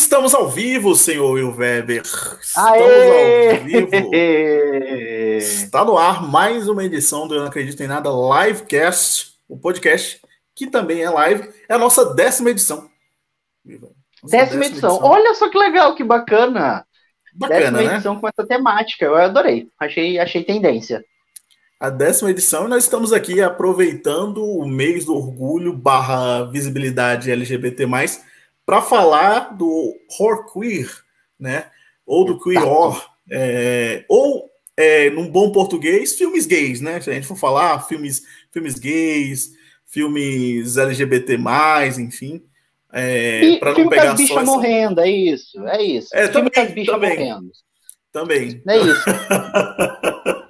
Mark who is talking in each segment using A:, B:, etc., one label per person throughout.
A: Estamos ao vivo, senhor Will Weber. Estamos
B: Aê!
A: ao vivo. Está no ar mais uma edição do Eu Não Acredito em Nada Livecast, o podcast que também é live. É a nossa décima edição. Nossa
B: Décima edição. Olha só que legal, que bacana.
A: Bacana,
B: Décima
A: né?
B: edição com essa temática. Eu adorei. Achei, achei tendência.
A: A décima edição e nós estamos aqui aproveitando o mês do orgulho barra visibilidade LGBT+, para falar do horror queer, né? Ou do queer horror, é, ou, é, num bom português, filmes gays, né? Se a gente for falar, filmes, filmes gays, filmes LGBT+, enfim, é, para não pegar
B: as bichas
A: só essa-
B: morrendo, é isso. É isso.
A: É,
B: filme
A: também,
B: as bichas
A: também.
B: morrendo.
A: Também.
B: É isso.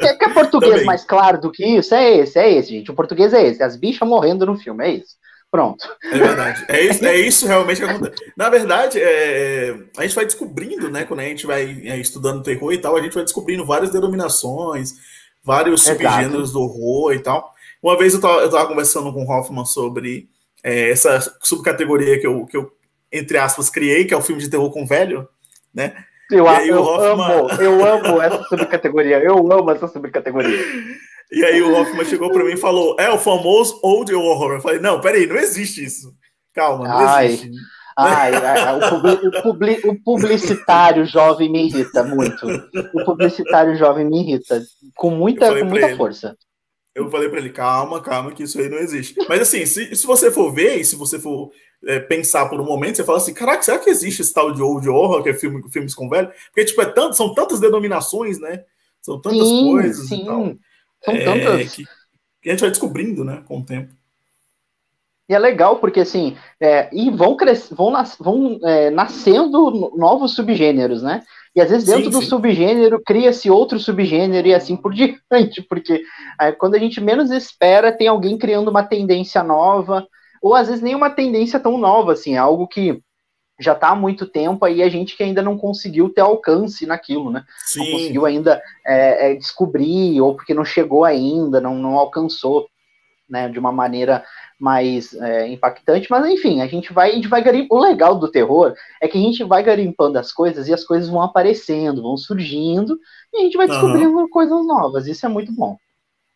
B: Quer, quer português
A: Também.
B: mais claro do que isso? É esse, é esse, gente. O português é esse. As bichas morrendo no filme, é isso. Pronto.
A: É verdade. É isso, é isso realmente que acontece. Na verdade, é, a gente vai descobrindo, né? Quando a gente vai é, estudando terror e tal, a gente vai descobrindo várias denominações, vários
B: Exato.
A: subgêneros do horror e tal. Uma vez eu tava, eu tava conversando com o Hoffman sobre é, essa subcategoria que eu, que eu, entre aspas, criei, que é o filme de terror com velho, né?
B: Eu, eu
A: Hoffman-
B: amo, eu amo essa subcategoria. Eu amo essa subcategoria.
A: E aí o Hoffman chegou pra mim e falou: é o famoso old horror. Eu falei, não, peraí, não existe isso. Calma, não
B: Ai.
A: existe.
B: Ai, ai, o, publi- o publi- o publicitário jovem me irrita muito. O publicitário jovem me irrita. Com muita, com muita
A: ele.
B: força.
A: Eu falei pra ele, calma, calma, que isso aí não existe. Mas assim, se, se você for ver, e se você for é, pensar por um momento, você fala assim, caraca, será que existe esse tal de old horror, que é filme, filmes com velho? Porque, tipo, é tanto, são tantas denominações, né? São tantas
B: Sim,
A: coisas
B: sim. São
A: é,
B: tantas.
A: Que, que a gente vai descobrindo, né, com o tempo.
B: E é legal porque assim, é, e vão cres... vão, nas... vão é, nascendo no- novos subgêneros, né? E às vezes dentro
A: Sim,
B: do
A: sim.
B: subgênero cria-se outro subgênero e assim por diante, porque é, quando a gente menos espera, tem alguém criando uma tendência nova, ou às vezes nem uma tendência tão nova, assim, é algo que já está há muito tempo aí a gente que ainda não conseguiu ter alcance naquilo, né? não
A: Sim,
B: conseguiu ainda é, é, descobrir, ou porque não chegou ainda, não, não alcançou, né, de uma maneira mais é, impactante, mas enfim, a gente vai, a gente vai garim... O legal do terror é que a gente vai garimpando as coisas e as coisas vão aparecendo, vão surgindo, e a gente vai descobrindo coisas novas. Isso é muito bom.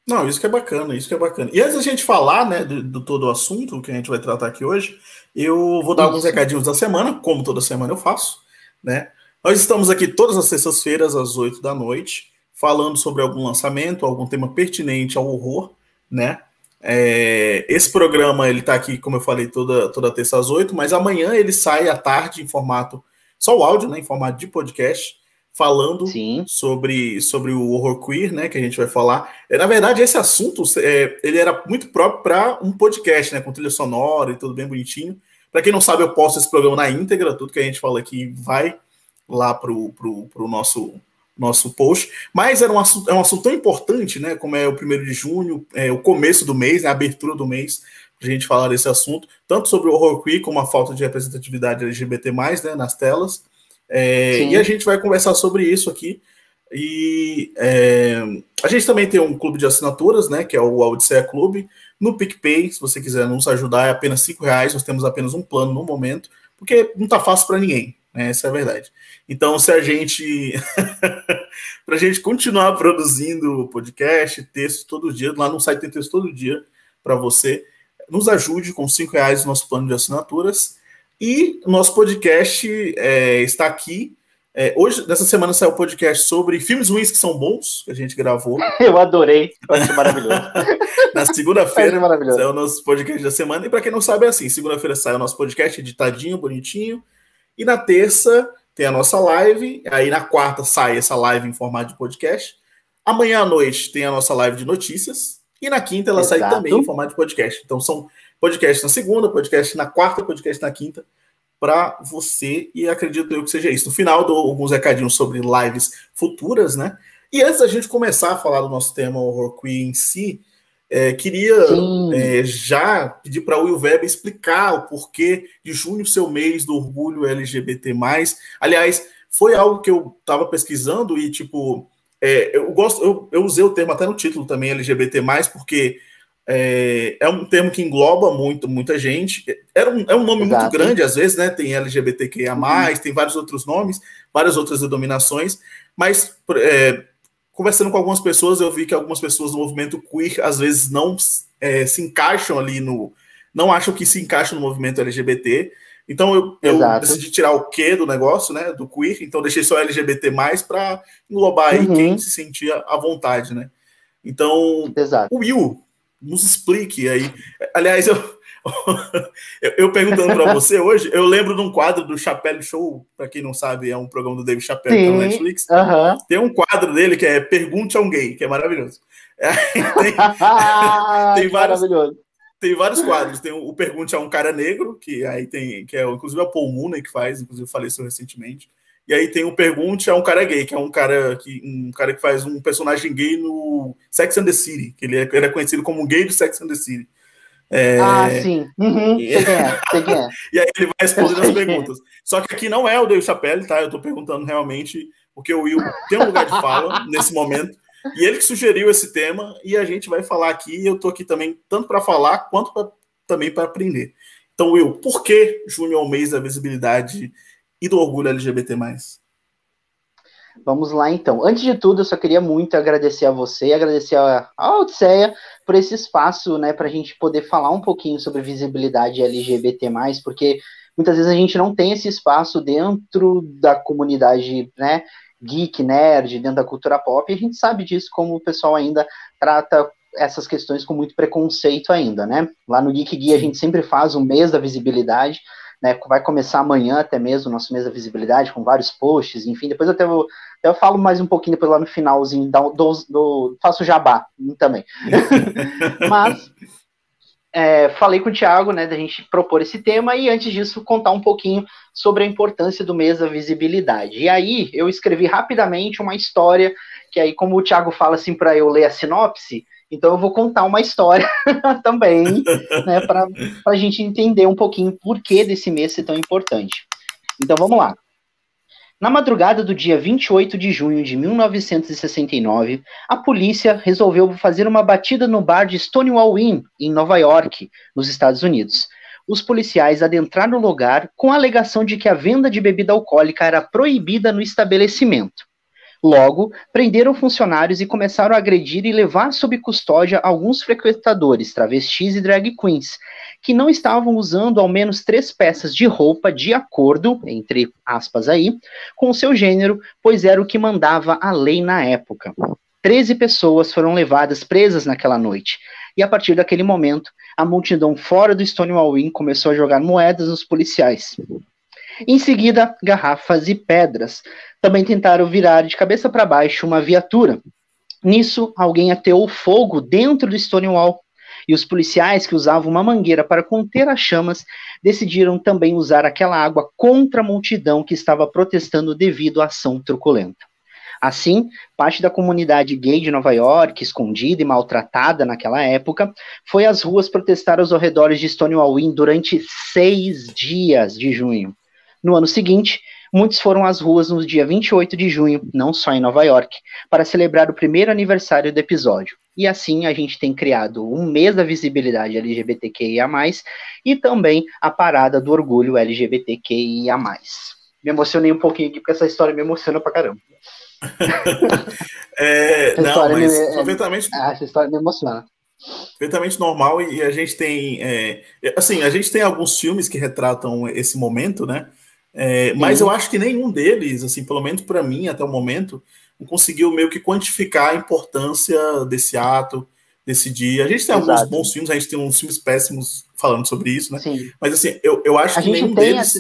A: Não, isso que é bacana, isso que é bacana. E antes da gente falar, né, do, do todo o assunto que a gente vai tratar aqui hoje, eu vou dar alguns recadinhos da semana, como toda semana eu faço, né? Nós estamos aqui todas as sextas-feiras, às 8 da noite, falando sobre algum lançamento, algum tema pertinente ao horror, né? É, esse programa, ele tá aqui, como eu falei, toda, toda terça às 8, mas amanhã ele sai à tarde em formato, só o áudio, né, em formato de podcast, falando
B: Sim,
A: sobre, sobre o horror queer, né, que a gente vai falar. É, na verdade, esse assunto, é, ele era muito próprio para um podcast, né, com trilha sonora e tudo bem bonitinho. Para quem não sabe, eu posto esse programa na íntegra, tudo que a gente fala aqui vai lá pro, pro, pro nosso nosso post, mas era um assunto, é um assunto tão importante, né, como é o primeiro de junho, é o começo do mês, né, a abertura do mês, pra gente falar desse assunto, tanto sobre o horror queer, como a falta de representatividade LGBT+, né, nas telas, é, e a gente vai conversar sobre isso aqui. E é, a gente também tem um clube de assinaturas, né? Que é o Odisseia Clube. No PicPay, se você quiser nos ajudar, é apenas cinco reais. Nós temos apenas um plano no momento, porque não tá fácil para ninguém, né? Essa é a verdade. Então, se a gente. para a gente continuar produzindo podcast, textos todo dia, lá no site tem texto todo dia para você, nos ajude com cinco reais no nosso plano de assinaturas. E nosso podcast é, está aqui. É, hoje, nessa semana, saiu o podcast sobre filmes ruins que são bons, que a gente gravou.
B: eu adorei. Eu achei maravilhoso.
A: Na segunda-feira saiu o nosso podcast da semana. E para quem não sabe, é assim: segunda-feira sai o nosso podcast editadinho, bonitinho. E na terça tem a nossa live. Aí na quarta sai essa live em formato de podcast. Amanhã à noite tem a nossa live de notícias. E na quinta ela sai
B: Exato.
A: também em formato de podcast. Então são podcast na segunda, podcast na quarta, podcast na quinta para você e acredito eu que seja isso. No final dou alguns recadinhos sobre lives futuras, né? E antes da gente começar a falar do nosso tema horror queer em si, é, queria é, já pedir para o Will Weber explicar o porquê de junho ser o mês do orgulho LGBT+. Aliás, foi algo que eu estava pesquisando e, tipo, é, eu gosto, eu, eu usei o termo até no título também, LGBT+, porque é, é, um termo que engloba muito, muita gente. É um, é um nome Exato. muito grande, às vezes, né? Tem LGBTQIA, uhum. tem vários outros nomes, várias outras denominações, mas é, conversando com algumas pessoas, eu vi que algumas pessoas do movimento queer às vezes não é, se encaixam ali no. não acham que se encaixam no movimento LGBT. Então eu, eu decidi tirar o Q do negócio, né? Do queer, então deixei só LGBT para englobar uhum. aí quem se sentia à vontade, né? Então,
B: Exato.
A: o Will, nos explique aí. Aliás, eu, eu, perguntando para você hoje, eu lembro de um quadro do Chapelle Show, para quem não sabe, é um programa do David Chappelle Sim, tá no Netflix. Uh -huh. Tem um quadro dele que é Pergunte a um Gay, que é maravilhoso. É, tem, tem vários, tem vários quadros. Tem o, Pergunte a um cara negro, que aí tem, que é inclusive é o Paul Mooney que faz, inclusive faleceu recentemente. E aí tem o Pergunte a um cara gay, que é um cara que um cara que faz um personagem gay no Sex and the City, que ele é, ele é conhecido como gay do Sex and the City.
B: É... Ah, sim. Uhum, e... É, é.
A: e aí ele vai respondendo as perguntas. Só que aqui não é o Dave Chappelle, tá? Eu tô perguntando realmente, porque o Will tem um lugar de fala nesse momento. E ele que sugeriu esse tema, e a gente vai falar aqui. E eu tô aqui também, tanto para falar quanto pra, também para aprender. Então, Will, por que junho é o mês da visibilidade e do orgulho LGBT?
B: Vamos lá então. Antes de tudo, eu só queria muito agradecer a você, agradecer a, a Odisseia por esse espaço, né, para a gente poder falar um pouquinho sobre visibilidade LGBT, porque muitas vezes a gente não tem esse espaço dentro da comunidade, né, geek, nerd, dentro da cultura pop, e a gente sabe disso, como o pessoal ainda trata essas questões com muito preconceito ainda, né? Lá no Geek Guia a gente sempre faz o mês da visibilidade, né, vai começar amanhã até mesmo o nosso mês da visibilidade, com vários posts, enfim, depois até eu, eu falo mais um pouquinho depois lá no finalzinho, do, do, do faço jabá também. Mas é, falei com o Thiago, né, da gente propor esse tema e antes disso contar um pouquinho sobre a importância do mês da visibilidade. E aí eu escrevi rapidamente uma história que aí como o Thiago fala assim para eu ler a sinopse, então eu vou contar uma história também, né, para a gente entender um pouquinho por que desse mês ser tão importante. Então vamos lá. Na madrugada do dia 28 de junho de 1969, a polícia resolveu fazer uma batida no bar de Stonewall Inn, em Nova York, nos Estados Unidos. Os policiais adentraram no lugar com a alegação de que a venda de bebida alcoólica era proibida no estabelecimento. Logo, prenderam funcionários e começaram a agredir e levar sob custódia alguns frequentadores, travestis e drag queens, que não estavam usando ao menos três peças de roupa de acordo, entre aspas aí, com o seu gênero, pois era o que mandava a lei na época. Treze pessoas foram levadas presas naquela noite, e a partir daquele momento, a multidão fora do Stonewall Inn começou a jogar moedas nos policiais. Em seguida, garrafas e pedras. Também tentaram virar de cabeça para baixo uma viatura. Nisso, alguém ateou fogo dentro do Stonewall. E os policiais que usavam uma mangueira para conter as chamas decidiram também usar aquela água contra a multidão que estava protestando devido à ação truculenta. Assim, parte da comunidade gay de Nova York, escondida e maltratada naquela época, foi às ruas protestar aos arredores de Stonewall Inn durante seis dias de junho. No ano seguinte, muitos foram às ruas no dia 28 de junho, não só em Nova York, para celebrar o primeiro aniversário do episódio. E assim a gente tem criado um mês da visibilidade LGBTQIA, e também a parada do orgulho LGBTQIA. Me emocionei um pouquinho aqui, porque essa história me emociona pra caramba.
A: é, não, mas me, completamente...
B: Ah, essa história me emociona
A: perfeitamente normal e a gente tem é, assim a gente tem alguns filmes que retratam esse momento né é, mas eu acho que nenhum deles, assim, pelo menos para mim até o momento, conseguiu meio que quantificar a importância desse ato, desse dia. A gente tem Exato. alguns bons filmes, a gente tem uns filmes péssimos falando sobre isso, né? Sim. Mas assim, eu, eu acho a que nenhum deles.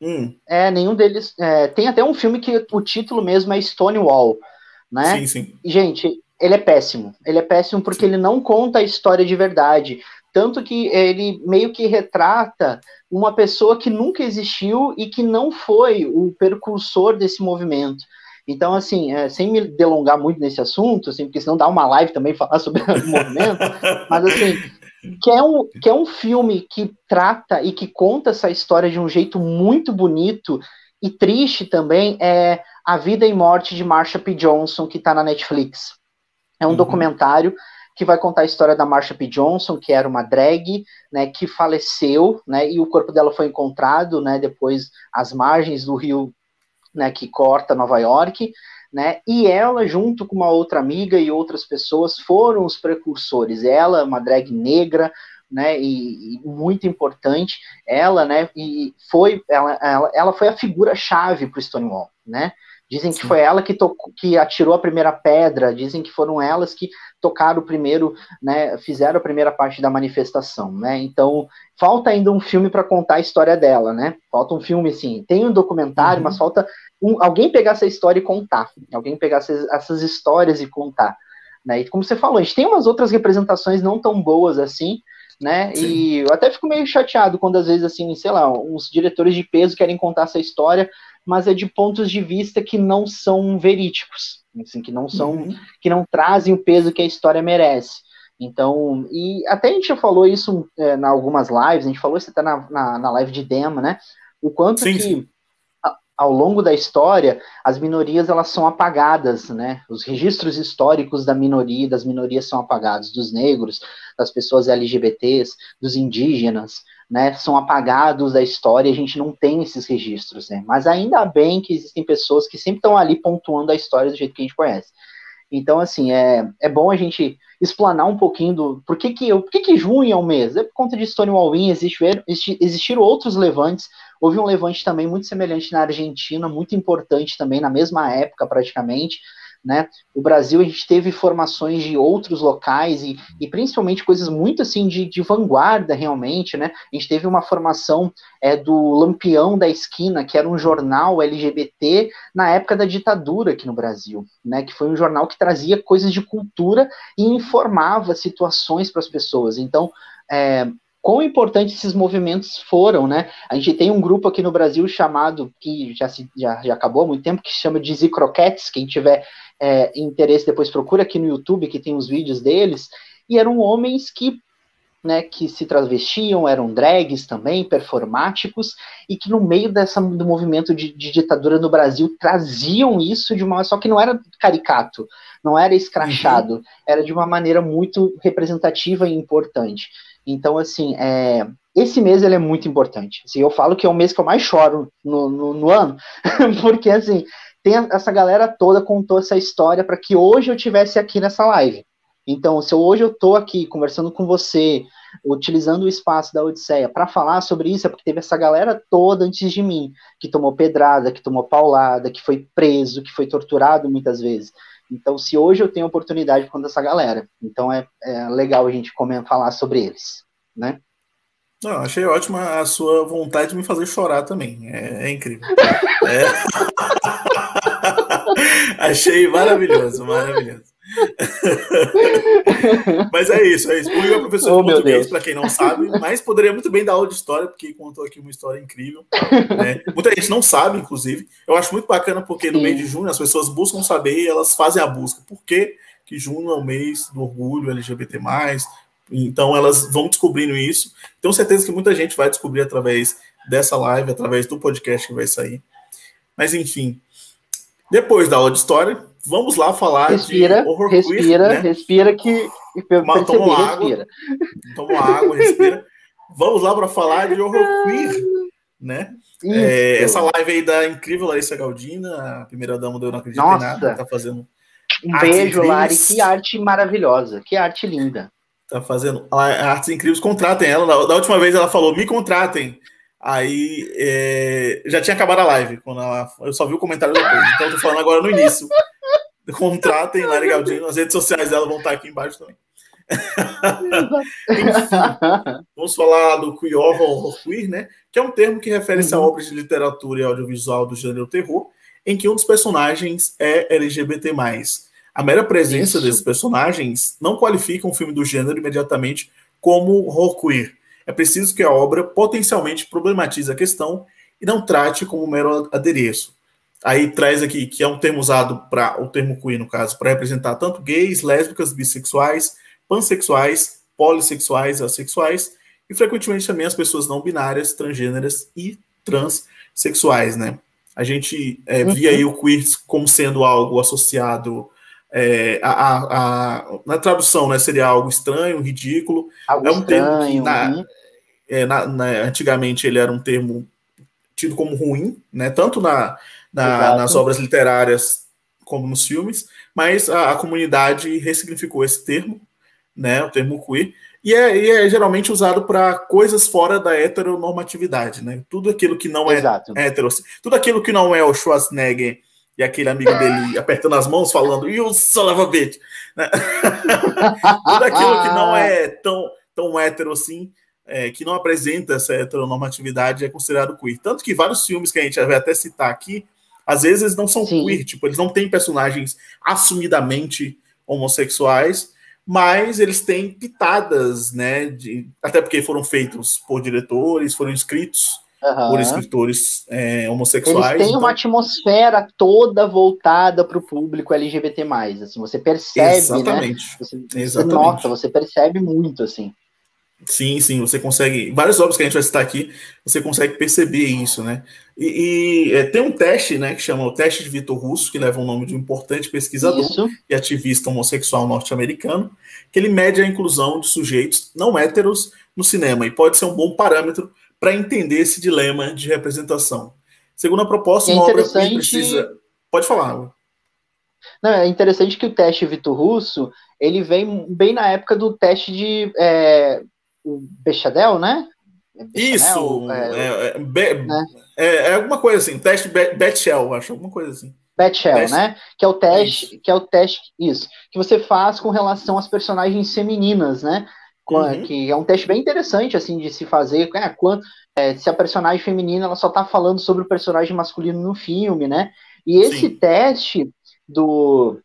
B: Hum. É, nenhum deles. É, tem até um filme que o título mesmo é Stonewall, né? Sim, sim. Gente, ele é péssimo. Ele é péssimo porque sim. ele não conta a história de verdade. Tanto que ele meio que retrata uma pessoa que nunca existiu e que não foi o precursor desse movimento. Então, assim, é, sem me delongar muito nesse assunto, assim, porque senão dá uma live também falar sobre o movimento, mas assim, que é, um, que é um filme que trata e que conta essa história de um jeito muito bonito e triste também, é A Vida e Morte de Marsha P. Johnson, que está na Netflix. É um uhum. documentário que vai contar a história da Marsha P. Johnson, que era uma drag, né, que faleceu, né, e o corpo dela foi encontrado, né, depois às margens do rio, né, que corta Nova York, né, e ela, junto com uma outra amiga e outras pessoas, foram os precursores. Ela, uma drag negra, né, e, e, muito importante, ela, né, e foi, ela, ela, ela foi a figura-chave para o Stonewall, né, Dizem que Sim. foi ela que, tocou, que atirou a primeira pedra, dizem que foram elas que tocaram o primeiro, né, fizeram a primeira parte da manifestação, né? Então, falta ainda um filme para contar a história dela, né? Falta um filme, sim. Tem um documentário, uhum. mas falta um, alguém pegar essa história e contar. Alguém pegar essas, essas histórias e contar. Né? E como você falou, a gente tem umas outras representações não tão boas assim, né? Sim. E eu até fico meio chateado quando às vezes, assim, sei lá, uns diretores de peso querem contar essa história, mas é de pontos de vista que não são verídicos, assim, que não são, uhum. que não trazem o peso que a história merece. Então, e até a gente já falou isso é, em algumas lives, a gente falou isso até na, na, na live de demo, né? O quanto sim, que sim. Ao longo da história as minorias elas são apagadas, né? Os registros históricos da minoria, das minorias são apagados, dos negros, das pessoas LGBTs, dos indígenas, né, são apagados da história a gente não tem esses registros, né? Mas ainda bem que existem pessoas que sempre estão ali pontuando a história do jeito que a gente conhece. Então, assim, é, é bom a gente explanar um pouquinho do por que, que, por que, que junho é o mês. É por conta de Stonewall Inn, existiram outros levantes. Houve um levante também muito semelhante na Argentina, muito importante também, na mesma época praticamente né? O Brasil a gente teve formações de outros locais e, e principalmente coisas muito assim de, de, vanguarda realmente, né? A gente teve uma formação é, do Lampião da Esquina, que era um jornal LGBT na época da ditadura aqui no Brasil, né? Que foi um jornal que trazia coisas de cultura e informava situações para as pessoas. Então, é, quão importantes esses movimentos foram, né? A gente tem um grupo aqui no Brasil chamado, que já, se, já, já acabou há muito tempo, que se chama de Zicroquettes, quem tiver é, interesse, depois procura aqui no YouTube, que tem os vídeos deles, e eram homens que né, que se travestiam, eram drags também, performáticos, e que no meio dessa, do movimento de, de, ditadura no Brasil traziam isso de uma. Só que não era caricato, não era escrachado, uhum. era de uma maneira muito representativa e importante. Então, assim, é, esse mês ele é muito importante. Assim, eu falo que é o mês que eu mais choro no, no, no ano, porque assim, tem essa galera toda contou essa história para que hoje eu tivesse aqui nessa live. Então, se hoje eu estou aqui conversando com você, utilizando o espaço da Odisseia para falar sobre isso, é porque teve essa galera toda antes de mim, que tomou pedrada, que tomou paulada, que foi preso, que foi torturado muitas vezes. Então, se hoje eu tenho oportunidade com essa galera, então é, é legal a gente comentar, falar sobre eles, né?
A: Não, achei ótima a sua vontade de me fazer chorar também. É, é incrível. É. achei maravilhoso, maravilhoso. mas é isso, é isso. O Will é professor oh, de português, para quem não sabe, mas poderia muito bem dar aula de história, porque contou aqui uma história incrível. Né? Muita gente não sabe, inclusive. Eu acho muito bacana porque no Sim. mês de junho as pessoas buscam saber e elas fazem a busca. Por que, que junho é o mês do orgulho LGBT? Então elas vão descobrindo isso. Tenho certeza que muita gente vai descobrir através dessa live, através do podcast que vai sair. Mas enfim, depois da aula de história, vamos lá falar
B: respira, de horror respira, queer, né? respira que
A: Mas, toma água, toma água, respira. Vamos lá para falar de horror queer, né? É, essa live aí da incrível Larissa Galdina, a primeira dama do Eu Não Acredito Nossa. em Nada, tá fazendo.
B: Um beijo, Lari, que arte maravilhosa, que arte linda
A: tá fazendo artes incríveis, contratem ela. Da, última vez ela falou, me contratem. Aí é, já tinha acabado a live, quando ela, eu só vi o comentário depois. Então eu tô falando agora no início. Contratem Lari Galdino, as redes sociais dela vão estar aqui embaixo também. Enfim, vamos falar do queer horror queer, né? Que é um termo que refere-se uhum. a obras de literatura e audiovisual do gênero terror, em que um dos personagens é LGBT+. A mera presença Isso. desses personagens não qualifica um filme do gênero imediatamente como horror queer. É preciso que a obra potencialmente problematize a questão e não trate como um mero adereço. Aí traz aqui que é um termo usado para o termo queer, no caso, para representar tanto gays, lésbicas, bissexuais, pansexuais, polissexuais, assexuais e frequentemente também as pessoas não binárias, transgêneras e transexuais, né? A gente é, via uhum. aí o queer como sendo algo associado É, a, a, a, na tradução, né, seria algo estranho, ridículo.
B: Algo
A: é um
B: estranho,
A: termo que na,
B: uhum.
A: é, na, na, antigamente ele era um termo tido como ruim, né, tanto na, nas obras literárias como nos filmes, mas a, comunidade ressignificou esse termo, né, o termo queer, e é, e é geralmente usado para coisas fora da heteronormatividade, né? Tudo aquilo que não é Exato. hetero, tudo aquilo que não é o Schwarzenegger e aquele amigo dele apertando as mãos falando of a bitch, né? tudo aquilo que não é tão tão hétero assim, é, que não apresenta essa heteronormatividade é considerado queer. Tanto que vários filmes que a gente vai até citar aqui, às vezes eles não são Sim. queer, tipo, eles não têm personagens assumidamente homossexuais, mas eles têm pitadas, né? De, até porque foram feitos por diretores, foram escritos uhum. por escritores é, homossexuais.
B: Eles têm então... uma atmosfera toda voltada para o público LGBT+. Assim, você percebe, né? Exatamente. né? Você, Exatamente. você nota, você percebe muito, assim.
A: Sim, sim, você consegue. Várias obras que a gente vai citar aqui, você consegue perceber isso, né? E, e é, tem um teste, né, que chama o teste de Vitor Russo, que leva o nome de um importante pesquisador isso. e ativista homossexual norte-americano, que ele mede a inclusão de sujeitos não héteros no cinema e pode ser um bom parâmetro para entender esse dilema de representação. Segundo a proposta, é uma obra que precisa. Pode falar.
B: Não, é interessante que o teste Vitor Russo ele vem bem na época do teste de é, o Bechadel, né?
A: Isso, é, é, é, be, né? é, é, alguma coisa assim, teste Betshell, acho, alguma coisa assim.
B: Betshell, né? Que é o teste, isso. que é o teste, isso, que você faz com relação às personagens femininas, né? Uhum. Que é um teste bem interessante, assim, de se fazer, é, quando, é, se a personagem feminina ela só tá falando sobre o personagem masculino no filme, né? E esse Sim. teste do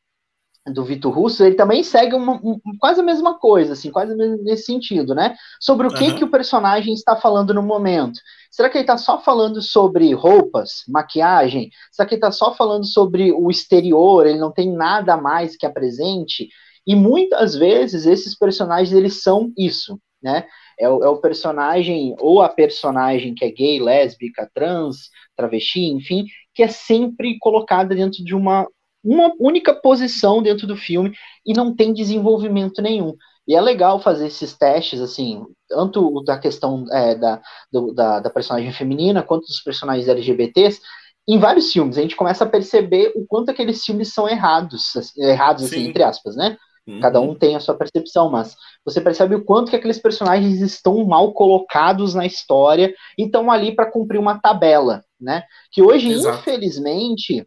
B: do Vitor Russo, ele também segue uma, um, quase a mesma coisa, assim, quase nesse sentido, né? Sobre o que, uhum. que o personagem está falando no momento. Será que ele está só falando sobre roupas, maquiagem? Será que ele está só falando sobre o exterior? Ele não tem nada mais que apresente? E muitas vezes esses personagens eles são isso, né? É o, é o personagem ou a personagem que é gay, lésbica, trans, travesti, enfim, que é sempre colocada dentro de uma uma única posição dentro do filme e não tem desenvolvimento nenhum. E é legal fazer esses testes, assim, tanto da questão é, da, do, da, da, personagem feminina quanto dos personagens LGBTs, em vários filmes. A gente começa a perceber o quanto aqueles filmes são errados, assim, errados, assim, entre aspas, né? Uhum. Cada um tem a sua percepção, mas você percebe o quanto que aqueles personagens estão mal colocados na história e estão ali para cumprir uma tabela, né? Que hoje, Exato. infelizmente,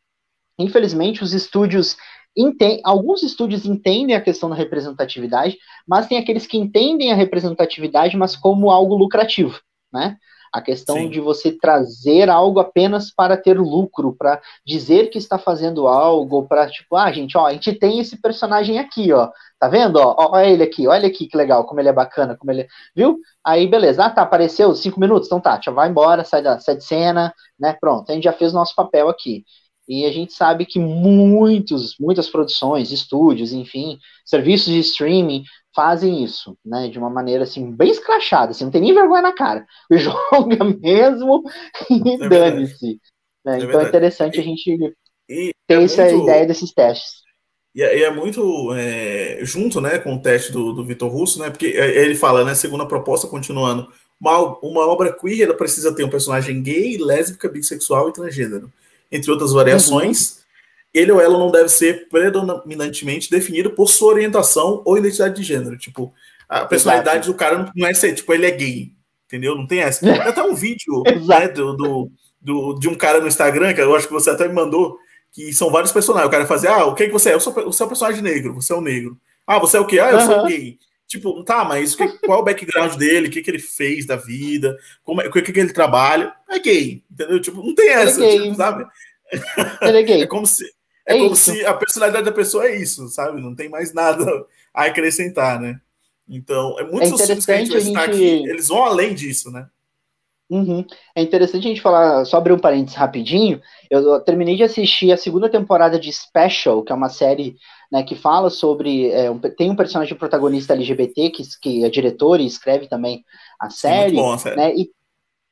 B: Infelizmente, os estúdios alguns estúdios entendem a questão da representatividade, mas tem aqueles que entendem a representatividade, mas como algo lucrativo, né? A questão Sim. de você trazer algo apenas para ter lucro, para dizer que está fazendo algo, para tipo, ah, gente, ó, a gente tem esse personagem aqui, ó, tá vendo? Ó, olha ele aqui, olha aqui que legal, como ele é bacana, como ele, é... viu? Aí, beleza, ah, tá, apareceu cinco minutos, então tá, já vai embora, sai da, sai de cena, né? Pronto, a gente já fez o nosso papel aqui. E a gente sabe que muitos, muitas produções, estúdios, enfim, serviços de streaming fazem isso, né, de uma maneira assim bem escrachada, assim, não tem nem vergonha na cara. Joga mesmo e é dane-se. Né? É então é interessante a gente e ter é essa muito... ideia desses testes.
A: E é, é muito é, junto, né, com o teste do, do Vitor Russo, né, porque ele fala, né, segundo a proposta, continuando, uma, uma obra queer ela precisa ter um personagem gay, lésbica, bissexual e transgênero entre outras variações, uhum. ele ou ela não deve ser predominantemente definido por sua orientação ou identidade de gênero. Tipo, a personalidade Exato. do cara não é ser, tipo, ele é gay, entendeu? Não tem essa. Tem até um vídeo né, do, do, do, de um cara no Instagram, que eu acho que você até me mandou, que são vários personagens. O cara fazia, ah, o que, é que você é? Eu sou, você é um personagem negro, você é o um negro. Ah, você é o quê? Ah, eu uhum. sou gay. Tipo, tá, mas que, qual é o background dele? O que, que ele fez da vida? Como, é, o que, que ele trabalha? É gay, entendeu? Tipo, não tem essa, é tipo, sabe?
B: Ele é gay.
A: É como se, é, é como se a personalidade da pessoa é isso, sabe? Não tem mais nada a acrescentar, né? Então, é muito é
B: interessante que a gente, a gente...
A: aqui, eles vão além disso, né?
B: Uhum. É interessante a gente falar, só abrir um parênteses rapidinho. Eu terminei de assistir a segunda temporada de Special, que é uma série né, que fala sobre. É, um, tem um personagem protagonista LGBT que, que é diretor e escreve também a série. É muito bom, a série. Né, e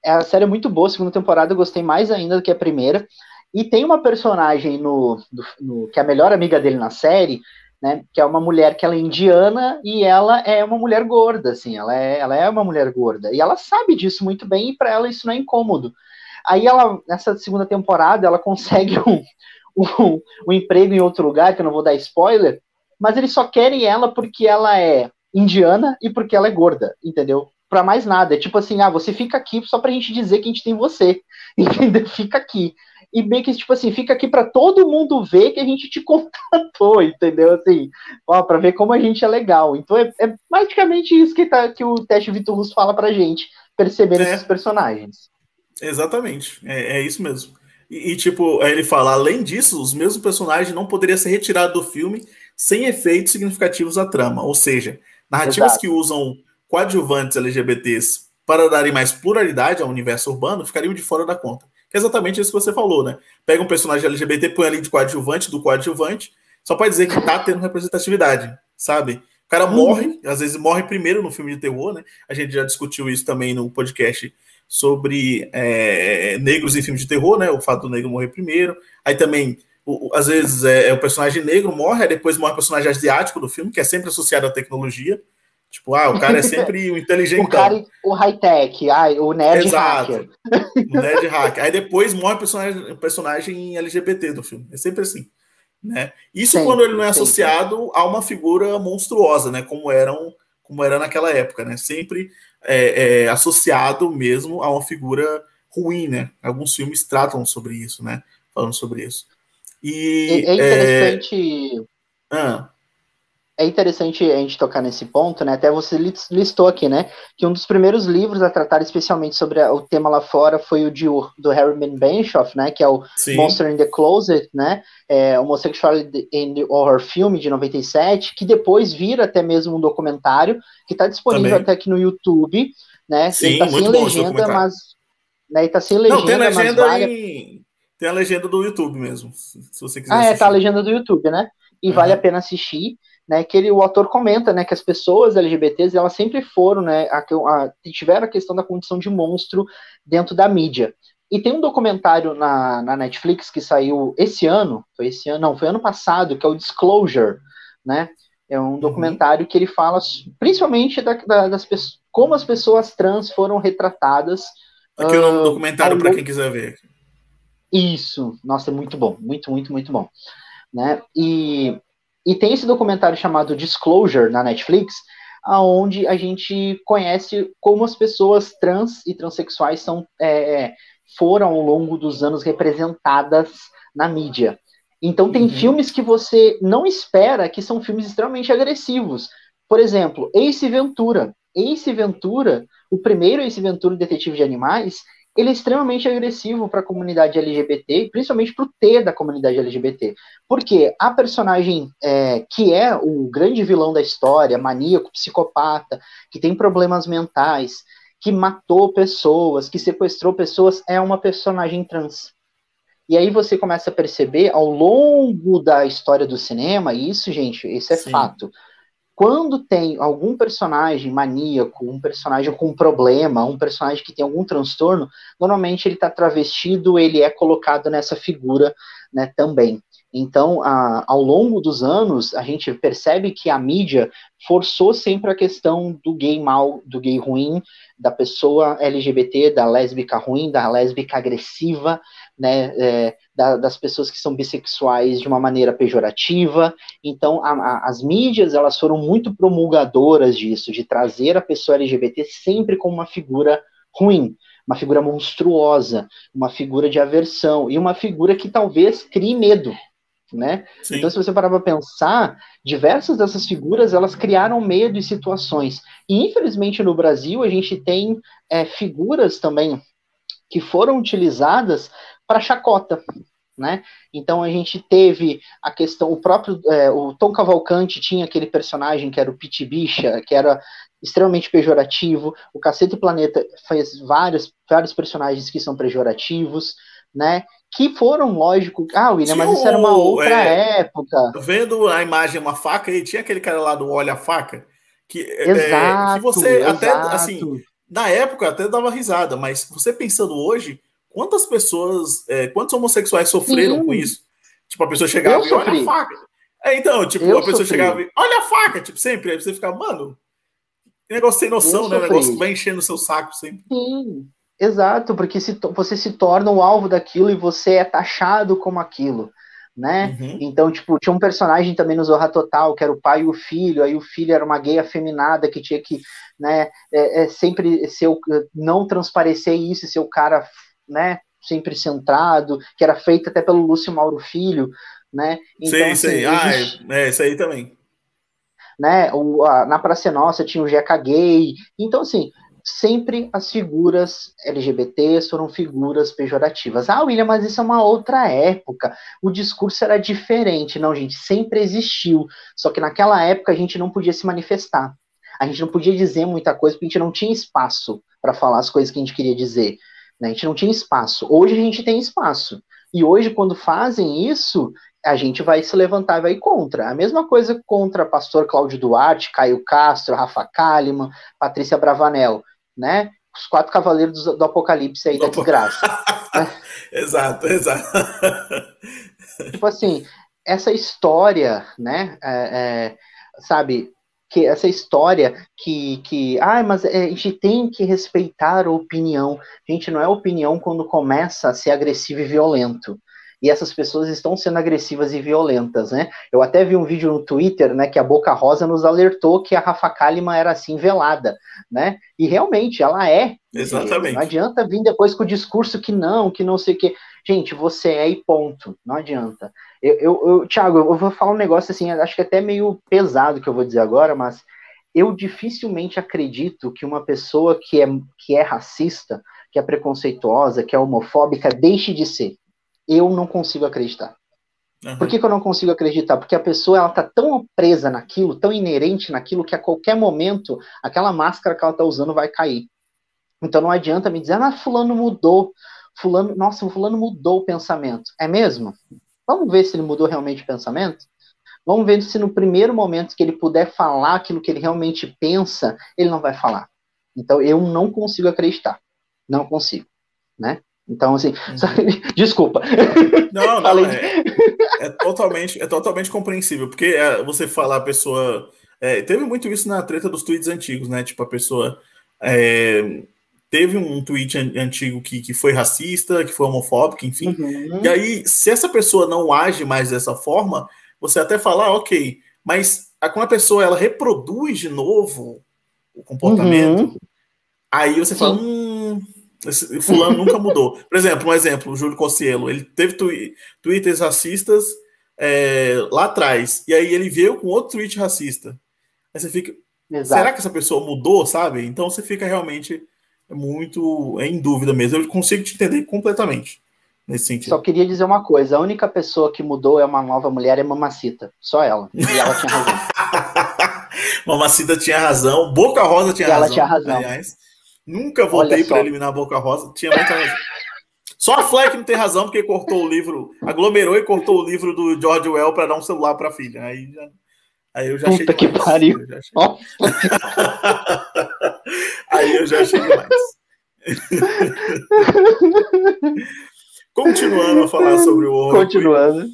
B: a série é muito boa, a segunda temporada eu gostei mais ainda do que a primeira. E tem uma personagem no, no, que é a melhor amiga dele na série, né? Que é uma mulher que ela é indiana e ela é uma mulher gorda, assim, ela é, ela é uma mulher gorda. E ela sabe disso muito bem e para ela isso não é incômodo. Aí ela, nessa segunda temporada, ela consegue um, um, um emprego em outro lugar, que eu não vou dar spoiler, mas eles só querem ela porque ela é indiana e porque ela é gorda, entendeu? Pra mais nada. É tipo assim, ah, você fica aqui só pra gente dizer que a gente tem você. Entendeu? Fica aqui e meio que, tipo assim, fica aqui para todo mundo ver que a gente te contatou, entendeu? Assim, ó, para ver como a gente é legal. Então é, é praticamente isso que, tá, que o teste Vitor Russo fala pra gente, perceber é. esses personagens.
A: Exatamente, é, é isso mesmo. E, e, tipo, ele fala, além disso, os mesmos personagens não poderiam ser retirados do filme sem efeitos significativos à trama. Ou seja, narrativas Exato. que usam coadjuvantes LGBTs para darem mais pluralidade ao universo urbano ficariam de fora da conta é exatamente isso que você falou, né? Pega um personagem LGBT, põe ali de coadjuvante, do coadjuvante, só para dizer que tá tendo representatividade, sabe? O cara uhum. morre, às vezes morre primeiro no filme de terror, né? A gente já discutiu isso também no podcast sobre é, negros em filmes de terror, né? O fato do negro morrer primeiro. Aí também, o, às vezes, é, é, o personagem negro morre, aí depois morre o personagem asiático do filme, que é sempre associado à tecnologia. Tipo, ah, o cara é sempre o inteligente.
B: o cara, o high-tech, ah, o nerd
A: Exato. hacker. O nerd hacker. Aí depois morre o personagem, personagem LGBT do filme. É sempre assim. Né? Isso sempre, quando ele não é associado a uma figura monstruosa, né? Como eram, como era naquela época, né? Sempre é, é, associado mesmo a uma figura ruim, né? Alguns filmes tratam sobre isso, né? Falando sobre isso.
B: E, é, é interessante. É... Ah é interessante a gente tocar nesse ponto, né? Até você listou aqui, né? Que um dos primeiros livros a tratar especialmente sobre o tema lá fora foi o de, do Herman Benshoff, né? Que é o Sim. Monster in the Closet, né? É, Homosexuality in the Horror Film de 97, que depois vira até mesmo um documentário que está disponível Também. até aqui no YouTube, né?
A: Sim, Ele tá sem legenda,
B: mas né, ele tá sem legenda, Não, tem legenda
A: vale... em... tem a legenda do YouTube mesmo, se você quiser.
B: Ah, assistir. é, tá a legenda do YouTube, né? E uhum. vale a pena assistir né, que ele, o autor comenta, né, que as pessoas LGBTs, elas sempre foram, né, a, a, tiveram a questão da condição de monstro dentro da mídia. E tem um documentário na, na Netflix que saiu esse ano, foi esse ano, não, foi ano passado, que é o Disclosure, né, é um uhum. documentário uhum. que ele fala principalmente da, da, das pessoas, como as pessoas trans foram retratadas.
A: Aqui uh, o documentário para quem quiser ver.
B: Isso, nossa, é muito bom, muito, muito, muito bom. Né? E e tem esse documentário chamado Disclosure na Netflix, aonde a gente conhece como as pessoas trans e transexuais são, é, foram ao longo dos anos representadas na mídia. Então tem uhum. filmes que você não espera que são filmes extremamente agressivos. Por exemplo, Ace Ventura. Ace Ventura, o primeiro Ace Ventura Detetive de Animais, ele é extremamente agressivo para a comunidade LGBT, principalmente para o T da comunidade LGBT. Porque a personagem é, que é o grande vilão da história, maníaco, psicopata, que tem problemas mentais, que matou pessoas, que sequestrou pessoas, é uma personagem trans. E aí você começa a perceber ao longo da história do cinema, e isso, gente, isso é Sim. fato quando tem algum personagem maníaco, um personagem com problema, um personagem que tem algum transtorno, normalmente ele está travestido, ele é colocado nessa figura né, também. Então, a, ao longo dos anos, a gente percebe que a mídia forçou sempre a questão do gay mal, do gay ruim, da pessoa LGBT, da lésbica ruim, da lésbica agressiva, né, é, da, das pessoas que são bissexuais de uma maneira pejorativa. Então, a, a, as mídias elas foram muito promulgadoras disso, de trazer a pessoa LGBT sempre como uma figura ruim, uma figura monstruosa, uma figura de aversão e uma figura que talvez crie medo. Né? Então, se você parar para pensar, diversas dessas figuras elas criaram medo e situações. E infelizmente no Brasil a gente tem é, figuras também que foram utilizadas para chacota. Né? Então a gente teve a questão, o próprio é, o Tom Cavalcante tinha aquele personagem que era o Pit Bicha, que era extremamente pejorativo. O Cacete Planeta fez vários, vários personagens que são pejorativos, né? Que foram, lógico. Ah, William, mas isso era uma outra é, época.
A: Vendo a imagem, uma faca, e tinha aquele cara lá do Olha a Faca, que, exato, é, que você exato. até, assim, na época até dava risada, mas você pensando hoje, quantas pessoas, é, quantos homossexuais sofreram Sim. com isso? Tipo, a pessoa chegava eu e olha a faca. É, então, tipo, eu a pessoa sofri. chegava e olha a faca, tipo, sempre. Aí você ficava, mano, negócio sem noção, eu né? Sofri. negócio que vai enchendo o seu saco sempre.
B: Sim, exato, porque se, você se torna o alvo daquilo e você é taxado como aquilo né? Uhum. Então, tipo, tinha um personagem também no Zorra Total, que era o pai e o filho, aí o filho era uma gay afeminada que tinha que, né, é, é sempre ser o, não transparecer isso, ser o cara, né, sempre centrado, que era feito até pelo Lúcio Mauro Filho, né?
A: Então, sim, assim, sim. Ah, é, é, isso aí também.
B: Né, o, a, na Praça Nossa tinha o Jeca Gay, então, assim, sempre as figuras LGBTs foram figuras pejorativas. Ah, William, mas isso é uma outra época. O discurso era diferente. Não, gente, sempre existiu. Só que naquela época a gente não podia se manifestar. A gente não podia dizer muita coisa porque a gente não tinha espaço para falar as coisas que a gente queria dizer. Né? A gente não tinha espaço. Hoje a gente tem espaço. E hoje, quando fazem isso, a gente vai se levantar e vai contra. A mesma coisa contra pastor Cláudio Duarte, Caio Castro, Rafa Kalimann, Patrícia Bravanel né? Os quatro cavaleiros do, do Apocalipse aí da desgraça.
A: né? Exato, exato.
B: tipo assim, essa história, né? É, é, sabe, que essa história que, que ah, mas é, a gente tem que respeitar a opinião. Gente, não é opinião quando começa a ser agressivo e violento e essas pessoas estão sendo agressivas e violentas, né? Eu até vi um vídeo no Twitter, né, que a Boca Rosa nos alertou que a Rafa Kalimann era assim velada, né? E realmente ela é.
A: Exatamente.
B: Não adianta vir depois com o discurso que não, que não sei o quê. Gente, você é e ponto. Não adianta. Eu, eu, eu Thiago, eu vou falar um negócio assim, acho que é até meio pesado que eu vou dizer agora, mas eu dificilmente acredito que uma pessoa que é, que é racista, que é preconceituosa, que é homofóbica, deixe de ser eu não consigo acreditar. Uhum. Por que, que, eu não consigo acreditar? Porque a pessoa ela tá tão presa naquilo, tão inerente naquilo, que a qualquer momento aquela máscara que ela tá usando vai cair. Então não adianta me dizer, ah, fulano mudou, fulano, nossa, o fulano mudou o pensamento. É mesmo? Vamos ver se ele mudou realmente o pensamento? Vamos ver se no primeiro momento que ele puder falar aquilo que ele realmente pensa, ele não vai falar. Então eu não consigo acreditar. Não consigo, né? Então, assim, uhum. desculpa.
A: Não, não, é, é, totalmente, é totalmente compreensível, porque é, você fala a pessoa. É, teve muito isso na treta dos tweets antigos, né? Tipo, a pessoa é, teve um tweet antigo que, que foi racista, que foi homofóbico, enfim. Uhum. E aí, se essa pessoa não age mais dessa forma, você até fala, ah, ok, mas quando a pessoa ela reproduz de novo o comportamento, uhum. aí você fala, hum, esse fulano nunca mudou. Por exemplo, um exemplo, o Júlio Cossielo, ele teve twi twitters racistas é, lá atrás, e aí ele veio com outro tweet racista. Aí você fica, Exato. será que essa pessoa mudou, sabe? Então você fica realmente muito em dúvida mesmo. Eu consigo te entender completamente nesse sentido.
B: Só queria dizer uma coisa: a única pessoa que mudou é uma nova mulher, é Mamacita. Só ela. E ela tinha razão.
A: Mamacita tinha razão, Boca Rosa tinha e razão.
B: Ela tinha razão.
A: Aliás. Nunca votei para eliminar a Boca Rosa. Tinha muita razão. Só a Fleck não tem razão porque cortou o livro, aglomerou e cortou o livro do George Well para dar um celular para a filha. Aí, já, aí eu já
B: Puta que pariu. Eu
A: aí eu já achei demais. Continuando a falar sobre o horror.
B: Continuando.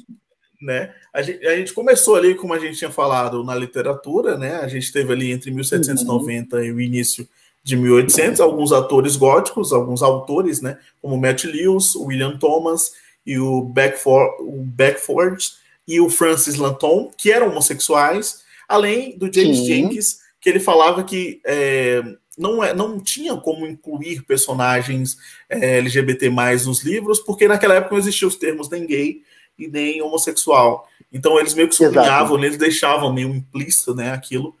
A: Né? A gente, a gente, começou ali, como a gente tinha falado, na literatura, né? A gente teve ali entre 1790 uhum. e o início de 1800, alguns atores góticos, alguns autores, né, como Matt Lewis, William Thomas e o Beckford, o Beckford e o Francis Lanton, que eram homossexuais, além do James Sim. Jenkins, que ele falava que é, não, é, não tinha como incluir personagens é, LGBT mais nos livros, porque naquela época não existiam os termos nem gay e nem homossexual. Então eles meio que sublinhavam, eles deixavam meio implícito né, aquilo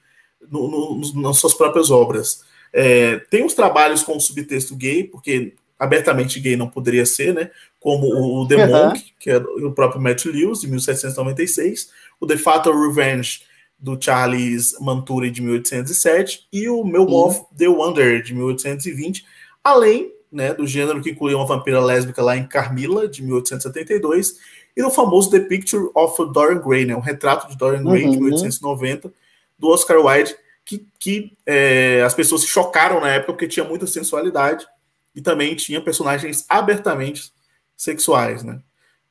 A: no, no, nas suas próprias obras. É, tem uns trabalhos com subtexto gay, porque abertamente gay não poderia ser, né? Como o The Monk, que é o próprio Matt Lewis, de 1796, o The Fatal Revenge, do Charles Manturi, de 1807, e o Meu Wolf The Wonder, de 1820, além né, do gênero que incluía uma vampira lésbica lá em Carmilla, de 1872, e do famoso The Picture of Dorian Gray, né, um retrato de Dorian Gray, uhum. de 1890, do Oscar Wilde, que, que é, as pessoas se chocaram na época porque tinha muita sensualidade e também tinha personagens abertamente sexuais, né?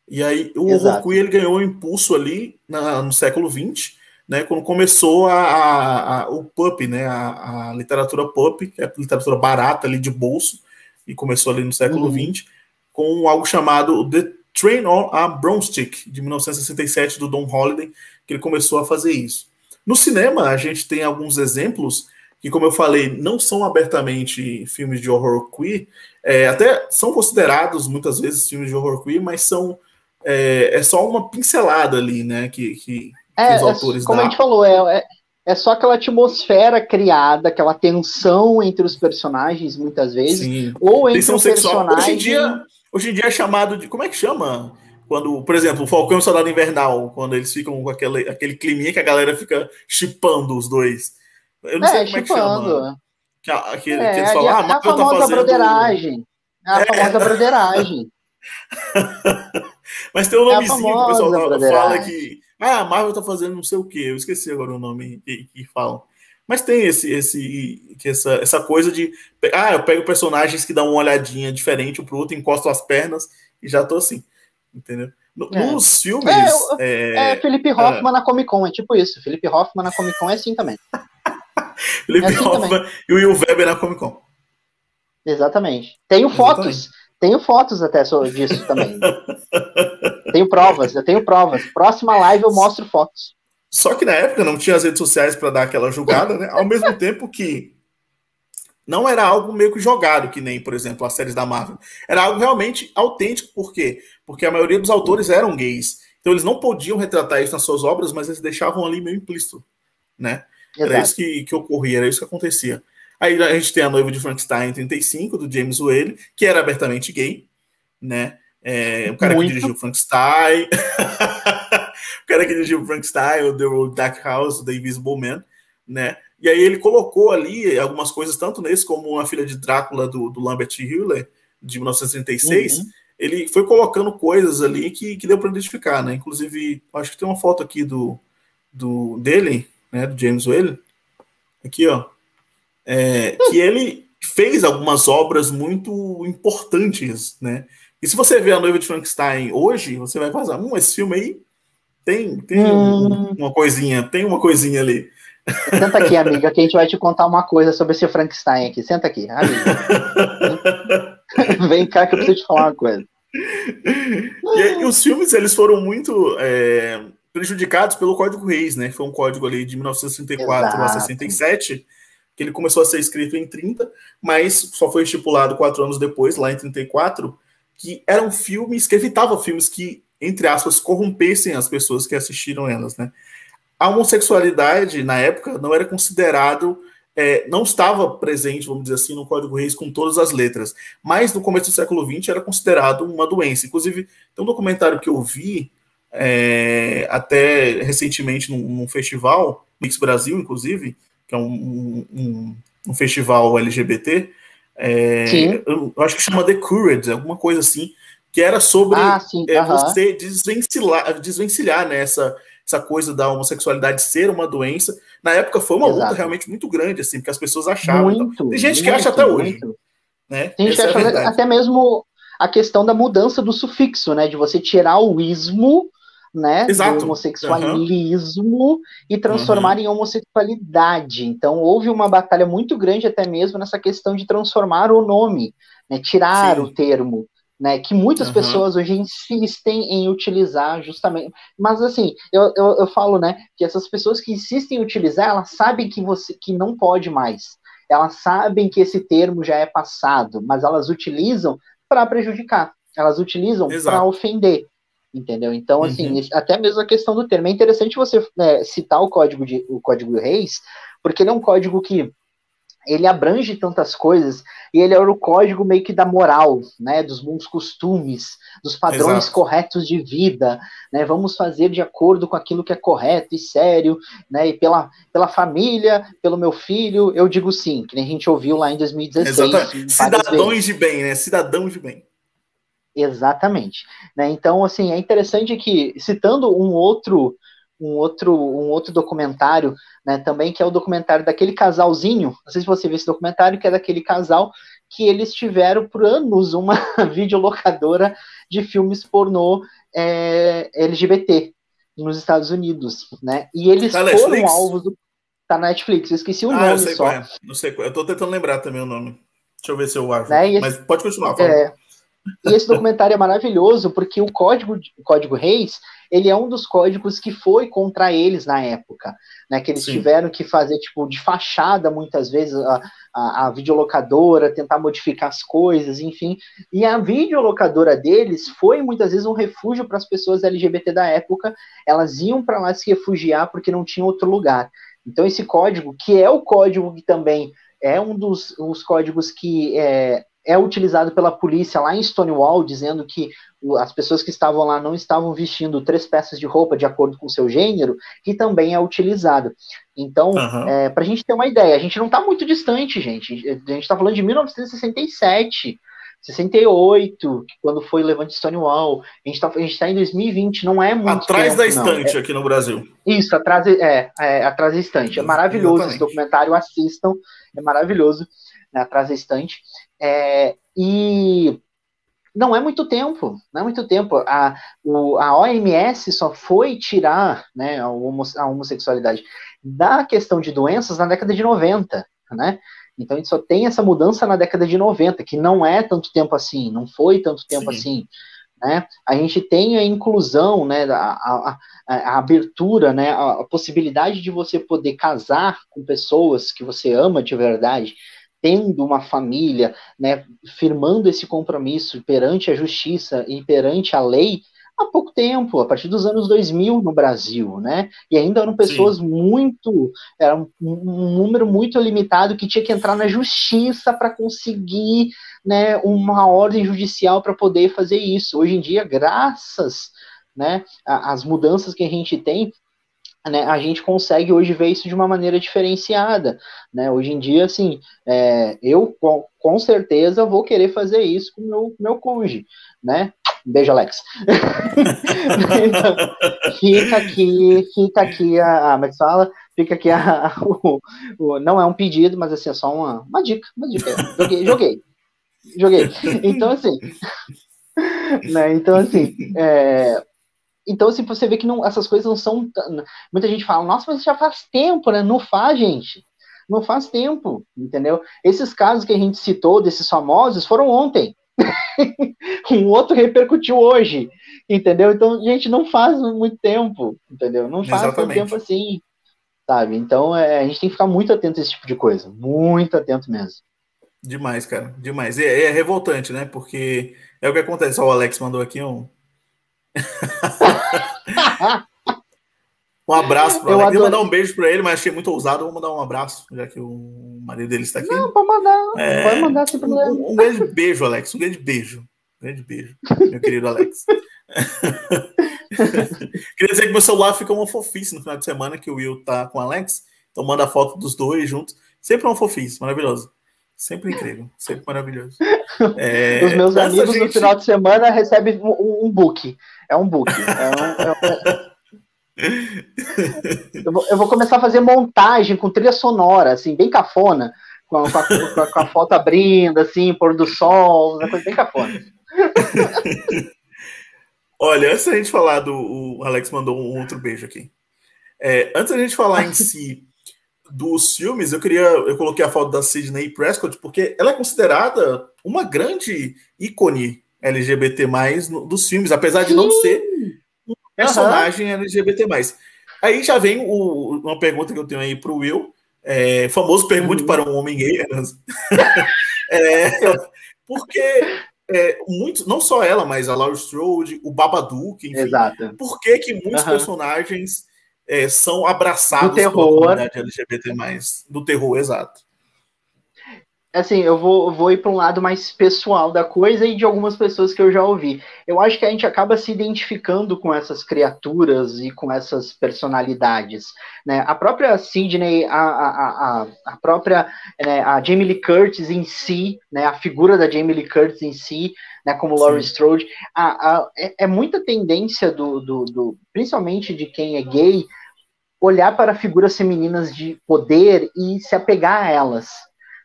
A: E aí o Exato. horror queer ele ganhou um impulso ali na, no século XX, né, quando começou a, a, a o pulp, né, a, a, literatura pulp, que é a literatura barata ali de bolso, e começou ali no século XX, uhum. com algo chamado The Train on a Broomstick, de 1967, do Don Holliday, que ele começou a fazer isso. No cinema, a gente tem alguns exemplos que, como eu falei, não são abertamente filmes de horror queer, é, até são considerados muitas vezes filmes de horror queer, mas são é, é só uma pincelada ali, né, que, que,
B: é, os autores é, Como dá. a gente falou, é, é, é só aquela atmosfera criada, aquela tensão entre os personagens, muitas vezes, Sim. ou entre tensão
A: personagem... Hoje em, dia, hoje em dia é chamado de... Como é que chama? Quando, por exemplo, o Falcão e o Soldado Invernal, quando eles ficam com aquele, aquele climinha que a galera fica chipando os dois. Eu não é, sei como é que chama. Que, que, é, que eles falam, ah, a,
B: a tá famosa tá fazendo... broderagem. É a é. famosa broderagem.
A: Mas tem um é nomezinho que o pessoal fala que. Ah, a Marvel tá fazendo não sei o quê. Eu esqueci agora o nome que, que falam. Mas tem esse, esse, que essa, essa coisa de. Ah, eu pego personagens que dão uma olhadinha diferente um pro outro, encosto as pernas e já tô assim entendeu? É. Nos filmes.
B: É, é, é Felipe é. Hoffman na Comic Con, é tipo isso. Felipe Hoffman na Comic Con é assim também.
A: Felipe é assim Hoffman também. e o Will Weber na Comic Con.
B: Exatamente. Tenho fotos. Exatamente. Tenho fotos até disso também. tenho provas, eu tenho provas. Próxima live eu mostro fotos.
A: Só que na época não tinha as redes sociais para dar aquela julgada, né? Ao mesmo tempo que não era algo meio que jogado, que nem, por exemplo, as séries da Marvel. Era algo realmente autêntico, por quê? Porque a maioria dos autores eram gays. Então eles não podiam retratar isso nas suas obras, mas eles deixavam ali meio implícito, né? Exato. Era isso que, que ocorria, era isso que acontecia. Aí a gente tem a noiva de Frankenstein em 35, do James Whale, que era abertamente gay, né? É, o cara Muito. que dirigiu Frankenstein, o cara que dirigiu Frankenstein, o The Dark House, o The Invisible Man, né? E aí ele colocou ali algumas coisas, tanto nesse como a filha de Drácula do, do Lambert Hewler, de 1936, uhum. Ele foi colocando coisas ali que, que deu para identificar, né? Inclusive, acho que tem uma foto aqui do, do dele, né, do James Whale, aqui, ó, é, que ele fez algumas obras muito importantes, né? E se você vê a noiva de Frankenstein hoje, você vai fazer, hum, esse filme aí tem, tem hum. uma coisinha, tem uma coisinha ali.
B: Senta aqui, amiga, que a gente vai te contar uma coisa sobre esse Frankenstein aqui. Senta aqui, amiga. Vem cá que eu preciso te falar uma coisa.
A: E, aí, os filmes, eles foram muito é, prejudicados pelo Código Reis, né? Foi um código ali de 1964 Exato. a 67, que ele começou a ser escrito em 30, mas só foi estipulado quatro anos depois, lá em 34, que eram filmes que evitavam filmes que, entre aspas, corrompessem as pessoas que assistiram elas, né? a homossexualidade, na época, não era considerado, é, não estava presente, vamos dizer assim, no Código Reis com todas as letras, mas no começo do século XX era considerado uma doença. Inclusive, tem um documentário que eu vi é, até recentemente num, num, festival, Mix Brasil, inclusive, que é um, um, um festival LGBT, é, eu, eu, acho que chama The Cured, alguma coisa assim, que era sobre ah, sim, é, uh -huh. você desvencilhar, desvencilhar né, essa, essa coisa da homossexualidade ser uma doença. Na época foi uma Exato. luta realmente muito grande, assim, porque as pessoas achavam. Muito, então. Tem gente muito, que acha até hoje. Né?
B: Tem gente que acha é até mesmo a questão da mudança do sufixo, né? De você tirar o ismo, né? Exato. Do homossexualismo uhum. e transformar uhum. em homossexualidade. Então houve uma batalha muito grande até mesmo nessa questão de transformar o nome, né? Tirar Sim. o termo né? Que muitas uhum. pessoas hoje insistem em utilizar justamente. Mas assim, eu, eu, eu, falo, né, que essas pessoas que insistem em utilizar, elas sabem que você que não pode mais. Elas sabem que esse termo já é passado, mas elas utilizam para prejudicar. Elas utilizam para ofender. Entendeu? Então, assim, uhum. até mesmo a questão do termo. É interessante você né, citar o código de o código Reis, porque ele é um código que ele abrange tantas coisas e ele era o código meio que da moral, né, dos bons costumes, dos padrões Exato. corretos de vida, né, vamos fazer de acordo com aquilo que é correto e sério, né, e pela, pela família, pelo meu filho, eu digo sim, que nem a gente ouviu lá em 2016. Exatamente.
A: Cidadãos de bem, né, cidadãos de bem.
B: Exatamente. Né, então, assim, é interessante que, citando um outro um outro, um outro documentário, né, também, que é o documentário daquele casalzinho, não sei se você viu esse documentário, que é daquele casal que eles tiveram por anos uma videolocadora de filmes pornô é, LGBT nos Estados Unidos, né? E eles tá foram Netflix? alvos do. Tá na Netflix, eu esqueci o ah, nome eu
A: sei
B: só.
A: Qual é. Não sei qual é. Eu tô tentando lembrar também o nome. Deixa eu ver se eu acho. Né? Mas pode continuar.
B: É, e esse documentário é maravilhoso porque o código, o código Reis ele é um dos códigos que foi contra eles na época, né? Que eles Sim. tiveram que fazer tipo de fachada muitas vezes a, a, a, videolocadora, tentar modificar as coisas, enfim. E a videolocadora deles foi muitas vezes um refúgio para as pessoas LGBT da época. Elas iam para lá se refugiar porque não tinha outro lugar. Então esse código, que é o código que também é um dos os códigos que é, é utilizado pela polícia lá em Stonewall, dizendo que as pessoas que estavam lá não estavam vestindo três peças de roupa de acordo com o seu gênero, que também é utilizado. Então, uhum. é, para a gente ter uma ideia, a gente não está muito distante, gente. A gente está falando de 1967, 68, quando foi o levante Stonewall. A gente está tá em 2020, não é muito
A: Atrás tempo, da estante é, aqui no Brasil.
B: Isso, atrás, é, é, atrás da estante. É maravilhoso Exatamente. esse documentário, assistam, é maravilhoso, né, atrás da estante. É, e não é muito tempo, não é muito tempo. A, o, a OMS só foi tirar né, a, a homossexualidade da questão de doenças na década de 90, né? Então a gente só tem essa mudança na década de 90, que não é tanto tempo assim, não foi tanto tempo Sim. assim. Né? A gente tem a inclusão, né, a, a, a, abertura, né, a possibilidade de você poder casar com pessoas que você ama de verdade, tendo uma família, né, firmando esse compromisso perante a justiça e perante a lei há pouco tempo, a partir dos anos 2000 no Brasil, né? E ainda eram pessoas Sim. muito, era um, um, número muito limitado que tinha que entrar na justiça para conseguir, né, uma ordem judicial para poder fazer isso. Hoje em dia, graças, né, às mudanças que a gente tem, né, a gente consegue hoje ver isso de uma maneira diferenciada, né? Hoje em dia, assim, é, eu com, com, certeza vou querer fazer isso com meu, meu cônjuge, né? Beijo, Alex. fica aqui, fica aqui a, a é fala? Fica aqui a, a o, o, não é um pedido, mas assim, é só uma, uma dica, uma dica. Joguei, joguei, joguei. Então, assim, né? Então, assim, é, então, assim, você vê que não, essas coisas não são. Muita gente fala, nossa, mas já faz tempo, né? Não faz, gente. Não faz tempo, entendeu? Esses casos que a gente citou, desses famosos, foram ontem. um outro repercutiu hoje, entendeu? Então, gente, não faz muito tempo, entendeu? Não faz Exatamente. tanto tempo assim, sabe? Então, é, a gente tem que ficar muito atento a esse tipo de coisa. Muito atento mesmo.
A: Demais, cara, demais. É, é revoltante, né? Porque é o que acontece. Ó, o Alex mandou aqui um, um abraço para ele. Eu mandar um beijo para ele, mas achei muito ousado. Vou mandar um abraço, já que o marido dele está aqui.
B: Não, pode mandar. É, pode mandar sem problema.
A: Um, um grande beijo, Alex. Um grande beijo. Um grande beijo, meu querido Alex. Queria dizer que meu celular fica uma fofice no final de semana que o Will tá com o Alex. Então manda a foto dos dois juntos. Sempre uma fofice, maravilhoso. Sempre incrível, sempre maravilhoso.
B: É, Os meus amigos gente... no final de semana recebem um, um book. É um book. É um, é eu, vou, eu, vou, começar a fazer montagem com trilha sonora, assim, bem cafona, com a, com a, com a foto abrindo, assim, pôr do sol, uma coisa bem cafona.
A: Olha, antes da gente falar do. O Alex mandou um outro beijo aqui. É, antes da gente falar em si dos filmes, eu queria. Eu coloquei a foto da Sidney Prescott, porque ela é considerada uma grande ícone LGBT no, dos filmes, apesar de não ser um personagem uhum. LGBT. Aí já vem o, uma pergunta que eu tenho aí para o Will. É, famoso pergunte uhum. para um homem gay. É, porque é, muito, não só ela, mas a Laurie Strode, o Babadook, enfim. Exato. Por que, que muitos uhum. personagens é, são abraçados
B: do terror. pela
A: comunidade LGBT+, do terror, exato.
B: Assim, eu vou, vou ir para um lado mais pessoal da coisa e de algumas pessoas que eu já ouvi. Eu acho que a gente acaba se identificando com essas criaturas e com essas personalidades. Né? A própria Sidney, a, a, a, a própria né, a Jamie Lee Curtis em si, né, a figura da Jamie Lee Curtis em si, né, como Laurie Strode, a, a, é, é, muita tendência do, do, do, principalmente de quem é gay, olhar para figuras femininas de poder e se apegar a elas,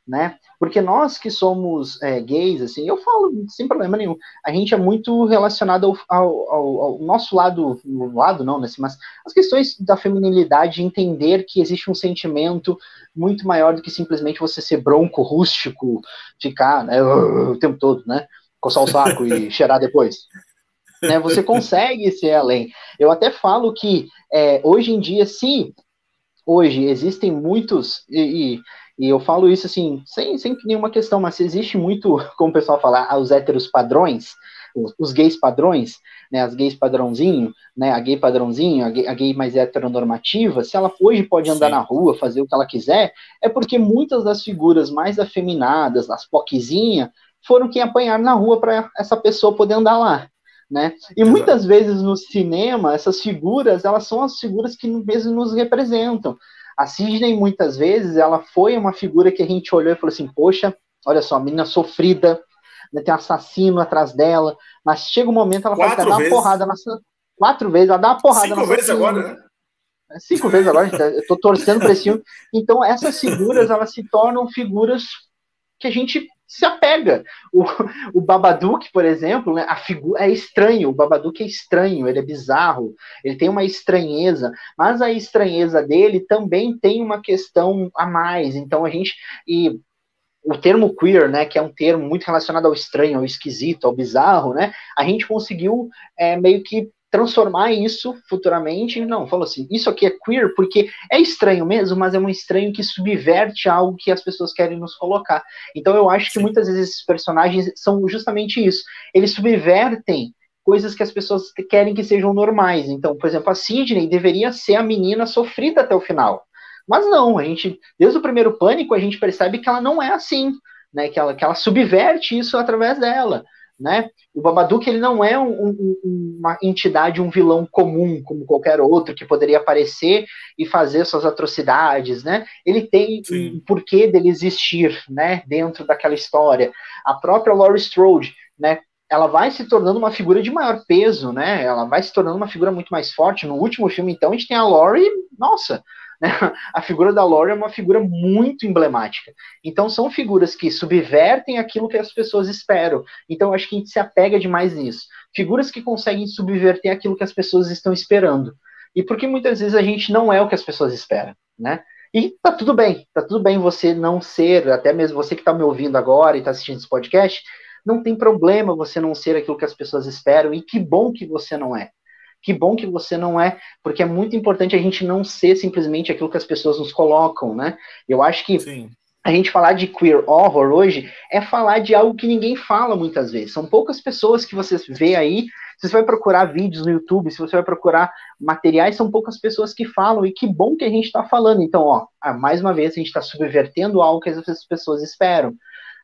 B: né? Porque nós que somos é, gays, assim, eu falo sem problema nenhum, a gente é muito relacionado ao, ao, ao, nosso lado, lado não, né? Mas as questões da feminilidade, entender que existe um sentimento muito maior do que simplesmente você ser bronco, rústico, ficar né, o tempo todo, né? Coçar o saco e cheirar depois. Né, você consegue ser além. Eu até falo que é, hoje em dia, se hoje existem muitos, e, e eu falo isso assim, sem, sem nenhuma questão, mas existe muito, como o pessoal fala, ah, os héteros padrões, os, os gays padrões, né, as gays padrãozinho, né, a gay padrãozinho, a gay, a gay mais heteronormativa, se ela hoje pode andar Sim. na rua, fazer o que ela quiser, é porque muitas das figuras mais afeminadas, as poquezinha, foram quem apanharam na rua para essa pessoa poder andar lá. Né? E muitas vezes no cinema, essas figuras, elas são as figuras que mesmo nos representam. A Sidney, muitas vezes, ela foi uma figura que a gente olhou e falou assim: poxa, olha só, menina sofrida, né, tem um assassino atrás dela, mas chega um momento ela
A: Quatro
B: dar uma porrada na Quatro vezes, ela dá uma porrada
A: Cinco vezes agora, né?
B: É, cinco vezes agora, eu tô torcendo para esse filme. Então, essas figuras, elas se tornam figuras que a gente se apega. O, o Babadook, por exemplo, né, a figura é estranho, o Babadook é estranho, ele é bizarro, ele tem uma estranheza, mas a estranheza dele também tem uma questão a mais. Então a gente e o termo queer, né, que é um termo muito relacionado ao estranho, ao esquisito, ao bizarro, né, a gente conseguiu é, meio que transformar isso futuramente. Não, falou assim: isso aqui é queer porque é estranho mesmo, mas é um estranho que subverte algo que as pessoas querem nos colocar. Então eu acho que muitas vezes esses personagens são justamente isso. Eles subvertem coisas que as pessoas querem que sejam normais. Então, por exemplo, a Sidney deveria ser a menina sofrida até o final. Mas não, a gente, desde o primeiro pânico, a gente percebe que ela não é assim, né? Que ela, que ela subverte isso através dela né? O Babadook ele não é um, um, uma entidade, um vilão comum como qualquer outro que poderia aparecer e fazer suas atrocidades, né? Ele tem Sim. um porquê dele existir, né? Dentro daquela história. A própria Laurie Strode, né? Ela vai se tornando uma figura de maior peso, né? Ela vai se tornando uma figura muito mais forte. No último filme, então, a gente tem a Laurie, nossa, né? A figura da Lore é uma figura muito emblemática. Então são figuras que subvertem aquilo que as pessoas esperam. Então acho que a gente se apega demais nisso. Figuras que conseguem subverter aquilo que as pessoas estão esperando. E porque muitas vezes a gente não é o que as pessoas esperam, né? E tá tudo bem, tá tudo bem você não ser, até mesmo você que está me ouvindo agora e está assistindo esse podcast, não tem problema você não ser aquilo que as pessoas esperam, e que bom que você não é. Que bom que você não é, porque é muito importante a gente não ser simplesmente aquilo que as pessoas nos colocam, né? Eu acho que Sim. a gente falar de queer horror hoje é falar de algo que ninguém fala muitas vezes. São poucas pessoas que você vê aí. Se você vai procurar vídeos no YouTube, se você vai procurar materiais, são poucas pessoas que falam, e que bom que a gente está falando. Então, ó, mais uma vez, a gente está subvertendo algo que as pessoas esperam.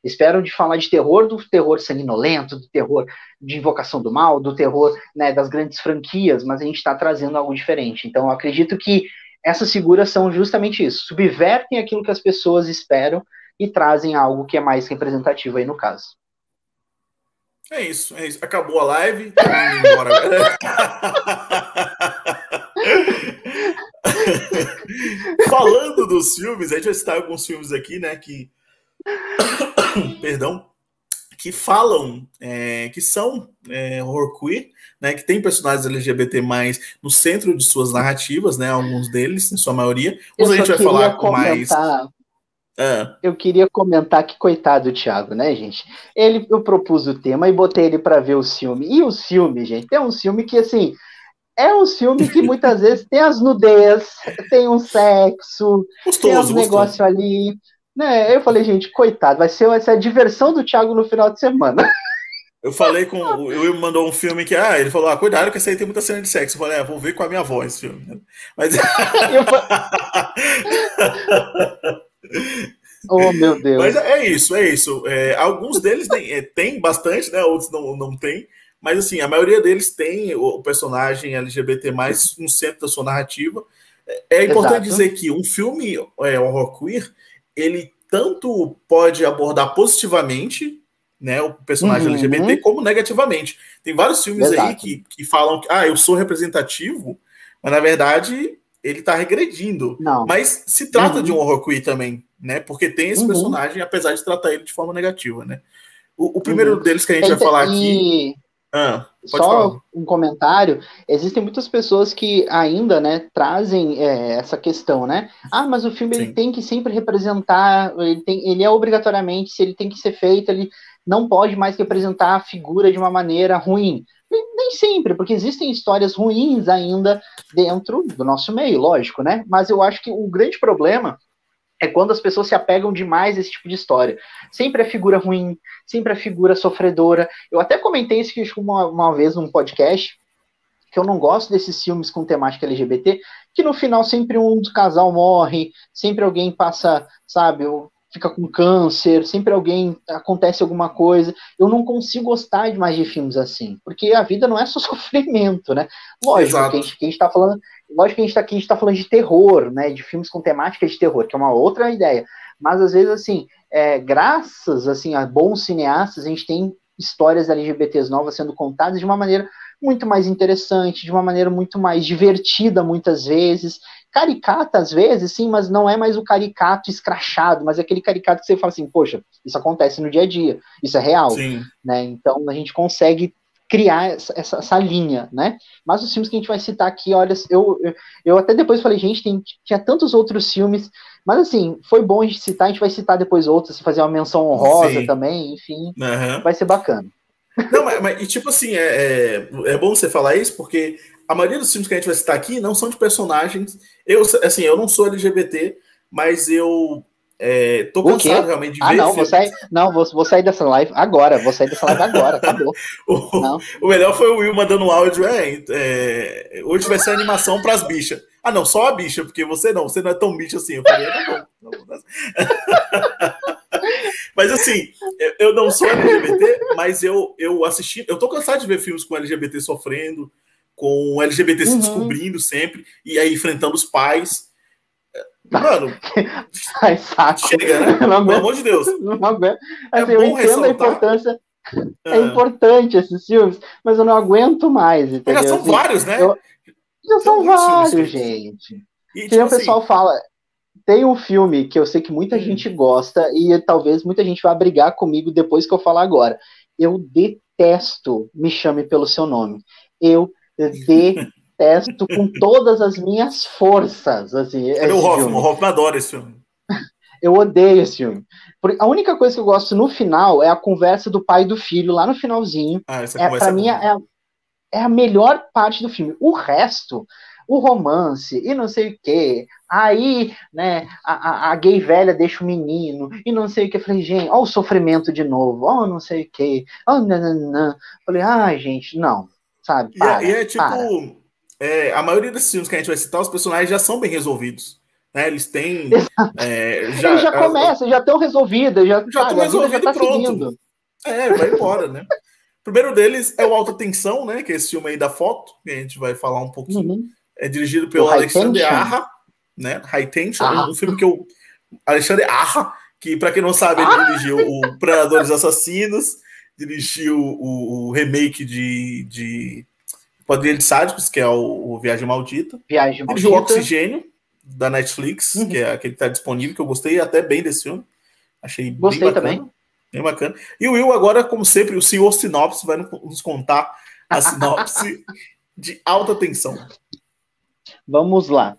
B: Esperam de falar de terror, do terror sanguinolento, do terror de invocação do mal, do terror né, das grandes franquias, mas a gente está trazendo algo diferente. Então, eu acredito que essas figuras são justamente isso, subvertem aquilo que as pessoas esperam e trazem algo que é mais representativo aí no caso.
A: É isso, é isso. Acabou a live, indo embora. Falando dos filmes, a gente vai citar alguns filmes aqui, né, que perdão, que falam, é, que são é, horror queer, né, que tem personagens LGBT mais no centro de suas narrativas, né, alguns deles, em sua maioria. Os a gente vai falar com mais.
B: Ah. Eu queria comentar que coitado do Thiago, né, gente? Ele, eu propus o tema e botei ele para ver o filme. E o filme, gente, é um filme que assim é um filme que muitas vezes tem as nudez, tem um sexo, gostoso, tem os negócios ali. Né, eu falei, gente, coitado, vai ser, vai ser a diversão do Thiago no final de semana.
A: Eu falei com. O Will mandou um filme que. Ah, ele falou: ah, cuidado, que esse aí tem muita cena de sexo. Eu falei: é, vou ver com a minha voz esse filme. Mas.
B: oh, meu Deus.
A: Mas é isso, é isso. É, alguns deles tem, é, tem bastante, né? Outros não, não tem. Mas assim, a maioria deles tem o personagem LGBT mais no centro da sua narrativa. É, é importante Exato. dizer que um filme é, horror queer ele tanto pode abordar positivamente né, o personagem uhum. LGBT como negativamente. Tem vários filmes Exato. aí que, que falam que ah, eu sou representativo, mas na verdade ele está regredindo.
B: Não.
A: Mas se trata uhum. de um horror queer também, né? Porque tem esse uhum. personagem, apesar de tratar ele de forma negativa, né? O, o primeiro uhum. deles que a gente vai falar aqui.
B: Ah, Só falar. um comentário: existem muitas pessoas que ainda, né, trazem é, essa questão, né? Ah, mas o filme ele tem que sempre representar, ele, tem, ele é obrigatoriamente, se ele tem que ser feito, ele não pode mais representar a figura de uma maneira ruim. Nem sempre, porque existem histórias ruins ainda dentro do nosso meio, lógico, né? Mas eu acho que o grande problema é quando as pessoas se apegam demais a esse tipo de história. Sempre a figura ruim, sempre a figura sofredora. Eu até comentei isso uma, uma vez num podcast, que eu não gosto desses filmes com temática LGBT, que no final sempre um casal morre, sempre alguém passa, sabe, fica com câncer, sempre alguém acontece alguma coisa. Eu não consigo gostar de mais de filmes assim, porque a vida não é só sofrimento, né? Lógico, que a, gente, que a gente tá falando, lógico que a gente tá aqui, a gente tá falando de terror, né? De filmes com temática de terror, que é uma outra ideia. Mas às vezes, assim, é, graças assim, a bons cineastas, a gente tem histórias LGBTs novas sendo contadas de uma maneira muito mais interessante, de uma maneira muito mais divertida, muitas vezes caricata às vezes, sim, mas não é mais o caricato escrachado, mas é aquele caricato que você fala assim, poxa, isso acontece no dia a dia, isso é real, sim. né? Então a gente consegue criar essa, essa, essa, linha, né? Mas os filmes que a gente vai citar aqui, olha, eu, eu, eu até depois falei, gente, tem, tinha tantos outros filmes, mas assim, foi bom a gente citar, a gente vai citar depois outros, fazer uma menção honrosa Sim. também, enfim, uhum. vai ser bacana.
A: Não, mas, mas, e tipo assim, é, é, é, bom você falar isso, porque a maioria dos filmes que a gente vai citar aqui não são de personagens. Eu, assim, eu não sou LGBT, mas eu é, tô cansado realmente de
B: ah, ver. Ah, não, vou sair, não vou, vou, sair dessa live agora, vou sair dessa live agora, acabou.
A: o, o, melhor foi o Will mandando um áudio, é, é, hoje vai ser animação para as bichas. Ah, não, só a bicha, porque você não, você não é tão bicho assim. Eu falei, tá bom. mas assim, eu não sou LGBT, mas eu, eu assisti, eu tô cansado de ver filmes com LGBT sofrendo, com LGBT uhum. se descobrindo sempre, e aí enfrentando os pais. Mano,
B: Ai, saco.
A: chega, né? Pelo amor de Deus.
B: Não aguento. É assim, é eu entendo ressaltar. a importância. É. é. importante esses filmes, mas eu não aguento mais. Entendeu?
A: Já são assim, vários, né? Eu...
B: Já são vários, gente. E, tipo o assim, pessoal fala. Tem um filme que eu sei que muita hum. gente gosta e talvez muita gente vá brigar comigo depois que eu falar agora. Eu detesto Me Chame Pelo Seu Nome. Eu detesto com todas as minhas forças. Assim,
A: Cadê o Hoffman? O Hoffman adora esse filme.
B: Eu odeio esse filme. A única coisa que eu gosto no final é a conversa do pai e do filho, lá no finalzinho. Ah, essa é, pra é mim, é, é a melhor parte do filme. O resto, o romance e não sei o que. Aí, né, a, a, gay velha deixa o menino e não sei o que. Eu falei, gente, ó o sofrimento de novo, ó não sei o que. Oh, não. Falei, ai, gente, não sabe?
A: Para, e, é, e, é tipo, é, a maioria desses filmes que a gente vai citar, os personagens já são bem resolvidos. Né? Eles têm.
B: É, já, Eles já começam, já estão resolvidos, já estão
A: resolvidos tá pronto. Seguindo. É, vai embora, né? O primeiro deles é o Alta Tensão, né? Que é esse filme aí da foto, que a gente vai falar um pouquinho. Uhum. É dirigido pelo Alexandre Arra, né? High Tension, ah. um filme que eu. Alexandre Arra, que para quem não sabe, ele ah. dirigiu o Predadores Assassinos, dirigiu o, o remake de, de Quadrilha de Sádicos, que é o, o Viagem Maldita.
B: Viagem
A: Maldita. Dirigiu o Oxigênio, da Netflix, uhum. que é aquele que está disponível, que eu gostei até bem desse filme. Achei
B: gostei
A: bem
B: bacana, também.
A: Bem bacana. E o Will, agora, como sempre, o senhor Sinopse vai nos contar a sinopse de alta tensão.
B: Vamos lá.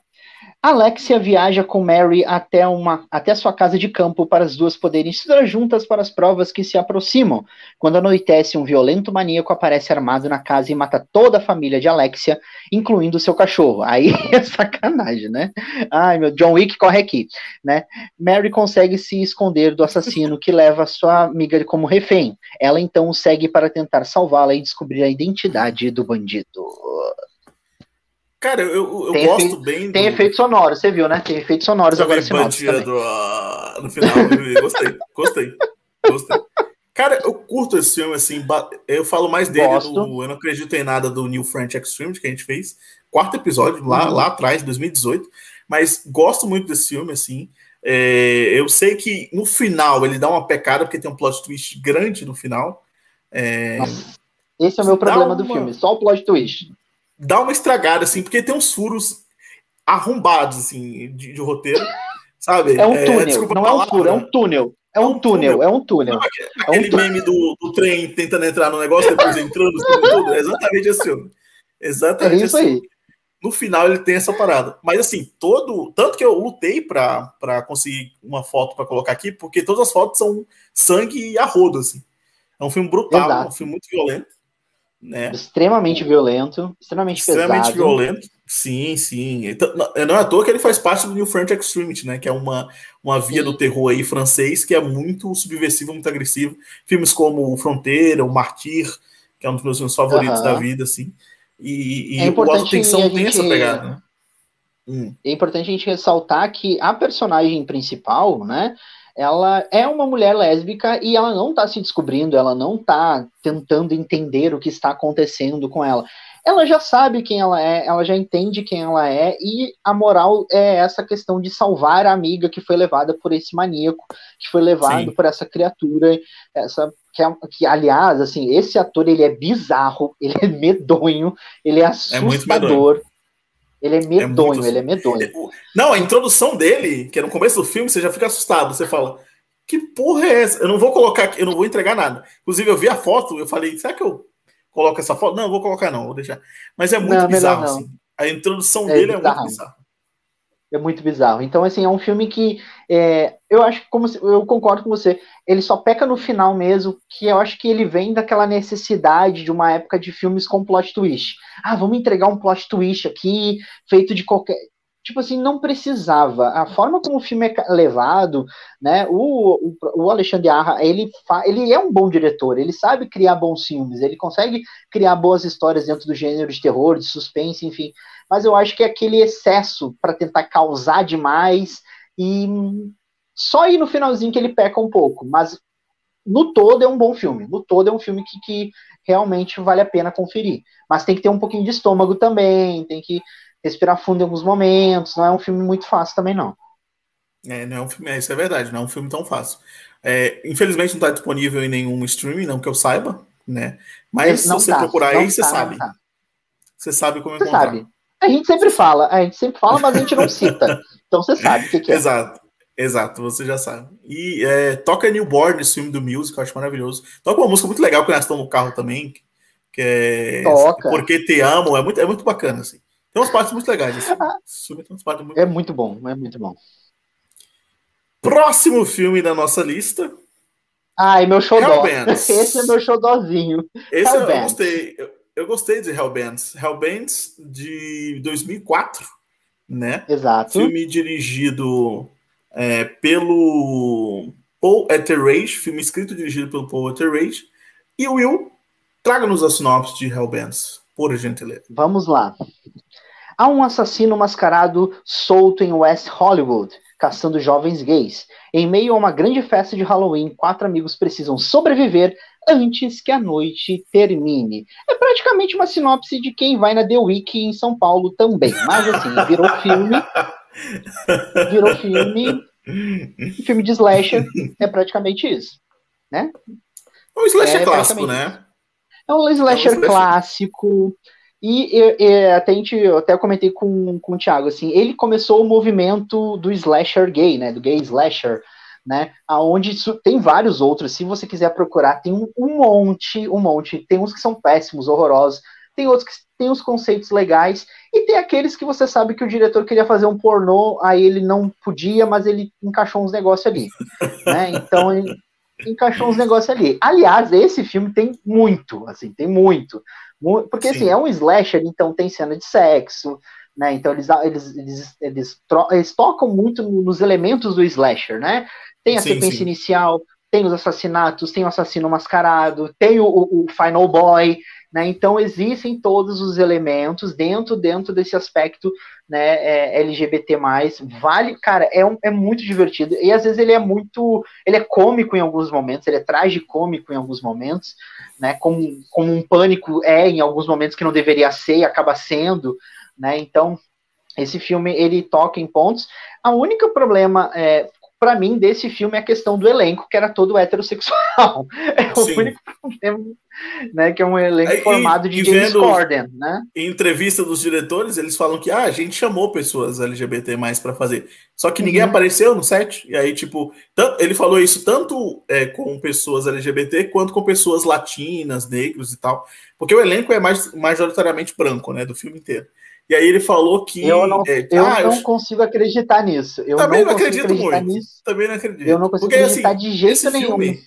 B: Alexia viaja com Mary até, uma, até sua casa de campo para as duas poderem estudar juntas para as provas que se aproximam. Quando anoitece, um violento maníaco aparece armado na casa e mata toda a família de Alexia, incluindo seu cachorro. Aí é sacanagem, né? Ai, meu, John Wick corre aqui, né? Mary consegue se esconder do assassino que leva sua amiga como refém. Ela então o segue para tentar salvá-la e descobrir a identidade do bandido.
A: Cara, eu, eu gosto efeito, bem.
B: Do... Tem efeitos sonoros, você viu, né? Tem efeitos sonoros agora
A: esse bandido, uh, no final. gostei, gostei, gostei. Cara, eu curto esse filme, assim. Eu falo mais dele no Eu Não Acredito em Nada do New French Extreme, que a gente fez. Quarto episódio, lá, uhum. lá atrás, 2018. Mas gosto muito desse filme, assim. É, eu sei que no final ele dá uma pecada, porque tem um plot twist grande no final. É,
B: Esse é o meu problema uma... do filme, só o plot twist
A: dá uma estragada, assim, porque tem uns furos arrombados, assim, de, de roteiro. sabe?
B: É um é, túnel, não é um furo, é um túnel. É um, é túnel, túnel, é um túnel. Não,
A: aquele é um meme do, do, trem tentando entrar no negócio, depois entrando, tudo, é exatamente assim. Exatamente é isso assim. aí. No final ele tem essa parada. Mas assim, todo. Tanto que eu lutei para conseguir uma foto para colocar aqui, porque todas as fotos são sangue a rodo, assim. É um filme brutal, Exato. um filme muito violento. Né?
B: Extremamente violento, extremamente, extremamente pesado.
A: violento. Sim, sim. Então, não é à toa que ele faz parte do New French Extremity, né? Que é uma, uma via sim. do terror aí francês que é muito subversivo, muito agressivo. Filmes como o Fronteira, o Martyr, que é um dos meus filmes favoritos da vida, assim. E, e é o Alta Tensão gente... tem essa pegada, né?
B: Hum. É importante a gente ressaltar que a personagem principal, né? Ela é uma mulher lésbica e ela não está se descobrindo, ela não está tentando entender o que está acontecendo com ela. Ela já sabe quem ela é, ela já entende quem ela é, e a moral é essa questão de salvar a amiga que foi levada por esse maníaco, que foi levado Sim. por essa criatura, essa que, é, que, aliás, assim, esse ator ele é bizarro, ele é medonho, ele é, é assustador. É ele é medonho, é ele é medonho.
A: Não, a introdução dele, que é no começo do filme, você já fica assustado. Você fala, que porra é essa? Eu não vou colocar, eu não vou entregar nada. Inclusive, eu vi a foto, eu falei, será que eu coloco essa foto? Não, vou colocar não, vou deixar. Mas é muito não, bizarro, assim. A introdução é dele bizarro. é muito bizarra.
B: É muito bizarro. Então, assim, é um filme que é, eu acho que, como eu concordo com você, ele só peca no final mesmo, que eu acho que ele vem daquela necessidade de uma época de filmes com plot twist. Ah, vamos entregar um plot twist aqui, feito de qualquer. Tipo assim, não precisava. A forma como o filme é levado, né? O, o, o Alexandre Arra, ele, fa... ele é um bom diretor, ele sabe criar bons filmes, ele consegue criar boas histórias dentro do gênero de terror, de suspense, enfim mas eu acho que é aquele excesso para tentar causar demais e só aí no finalzinho que ele peca um pouco, mas no todo é um bom filme, no todo é um filme que, que realmente vale a pena conferir, mas tem que ter um pouquinho de estômago também, tem que respirar fundo em alguns momentos, não é um filme muito fácil também não.
A: É, não é um filme, é, isso é verdade, não é um filme tão fácil. É, infelizmente não está disponível em nenhum streaming, não que eu saiba, né? Mas não se você tá, procurar aí, tá, você sabe. Tá. Você sabe como você encontrar. Sabe.
B: A gente sempre fala, a gente sempre fala, mas a gente não cita. Então você sabe o que, que é.
A: Exato. Exato, você já sabe. E é, toca Newborn, esse filme do Music, eu acho maravilhoso. Toca uma música muito legal que nós estamos no carro também, que é toca. Porque Te Amo, é muito, é muito bacana, assim. Tem umas partes muito legais. Assim.
B: muito é muito bom, é muito bom.
A: Próximo filme da nossa lista.
B: Ai, meu xodó. Esse é meu xodózinho.
A: Esse eu gostei. Eu, eu gostei de Hellbands. Hellbands de 2004, né?
B: Exato.
A: Filme dirigido é, pelo Paul Etheridge, filme escrito e dirigido pelo Paul Etheridge. E Will, traga-nos a sinopse de Hellbands, por gentileza.
B: Vamos lá. Há um assassino mascarado solto em West Hollywood, caçando jovens gays. Em meio a uma grande festa de Halloween, quatro amigos precisam sobreviver antes que a noite termine. É praticamente uma sinopse de quem vai na The Week em São Paulo também. Mas assim, virou filme. Virou filme. Filme de slasher é praticamente isso. Né?
A: É um slasher é clássico, né?
B: É um slasher, é um slasher. clássico. E, e, e, até a gente, eu até comentei com, com o Thiago, assim, ele começou o movimento do slasher gay, né? Do gay slasher né? Aonde isso, tem vários outros, se você quiser procurar, tem um, um, monte, um monte. Tem uns que são péssimos, horrorosos, tem outros que têm os conceitos legais, e tem aqueles que você sabe que o diretor queria fazer um pornô, aí ele não podia, mas ele encaixou uns negócios ali, né? Então ele encaixou uns negócios ali. Aliás, esse filme tem muito, assim, tem muito. Porque assim, Sim. assim, é um slasher, então tem cena de sexo, né? Então eles, eles, eles, eles, eles tocam muito nos elementos do slasher, né? Tem a sim, sequência sim. inicial, tem os assassinatos, tem o assassino mascarado, tem o, o, o, Final Boy, né? Então existem todos os elementos dentro dentro desse aspecto né, é, LGBT+. Vale, cara, é, um, é muito divertido. E às vezes ele é muito. Ele é cômico em alguns momentos, ele é tragicômico em alguns momentos, né? Como, como um pânico é em alguns momentos que não deveria ser e acaba sendo, né? Então, esse filme ele toca em pontos. A única problema é, para mim, desse filme é a questão do elenco, que era todo heterossexual. É o Sim. único problema, né? Que é um elenco Aí, formado de James Corden, né?
A: Em entrevista dos diretores, eles falam que ah, a gente chamou pessoas LGBT mais para fazer. Só que ninguém uhum. apareceu no set. E aí, tipo, tanto, ele falou isso tanto é, com pessoas LGBT quanto com pessoas latinas, negros e tal. Porque o elenco é mais majoritariamente branco, né? Do filme inteiro. E aí ele falou que.
B: Eu não, é, eu ah, não eu... consigo acreditar nisso. Eu
A: também
B: não,
A: não acredito muito. Nisso. Também não acredito.
B: Eu não consigo porque, acreditar assim, de jeito nenhum. Filme,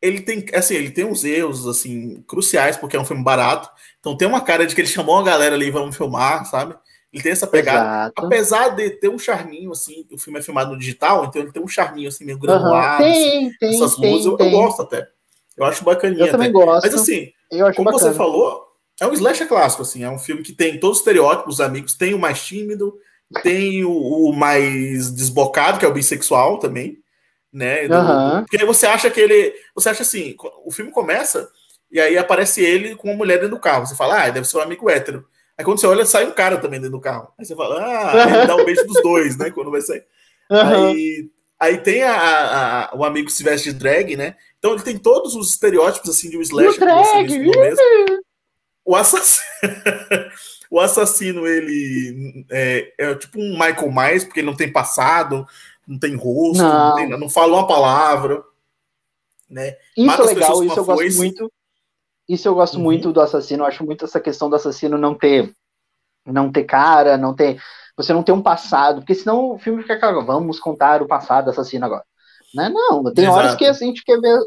A: ele tem, assim, ele tem uns erros assim cruciais porque é um filme barato. Então tem uma cara de que ele chamou a galera ali vamos filmar, sabe? Ele tem essa pegada. Exato. Apesar de ter um charminho assim, o filme é filmado no digital, então ele tem um charminho assim meio granulado, uhum. tem, assim, tem, essas tem, luzes, tem. Eu, eu, gosto até. Eu acho bacaninha.
B: Eu também até. gosto.
A: Mas assim, como bacana. você falou, é um slasher clássico, assim, é um filme que tem todos os estereótipos amigos, tem o mais tímido, tem o, o mais desbocado, que é o bissexual também, né? Do, uhum. Porque aí você acha que ele. Você acha assim, o filme começa e aí aparece ele com uma mulher dentro do carro. Você fala, ah, deve ser um amigo hétero. Aí quando você olha, sai um cara também dentro do carro. Aí você fala, ah, ele dá um beijo dos dois, né? Quando vai sair. Uhum. Aí, aí tem a, a, o amigo que se veste de drag, né? Então ele tem todos os estereótipos assim de um slasher. drag, o assassino, o assassino ele é, é, tipo um Michael Myers, porque ele não tem passado, não tem rosto, não, não, tem, não fala uma palavra. Né?
B: Isso Mata é legal, isso eu gosto muito. Isso eu gosto uhum. muito do assassino, eu acho muito essa questão do assassino não ter não ter cara, não ter você não ter um passado, porque senão o filme fica claro, vamos contar o passado do assassino agora. Né? Não, tem Exato. horas que a gente quer ver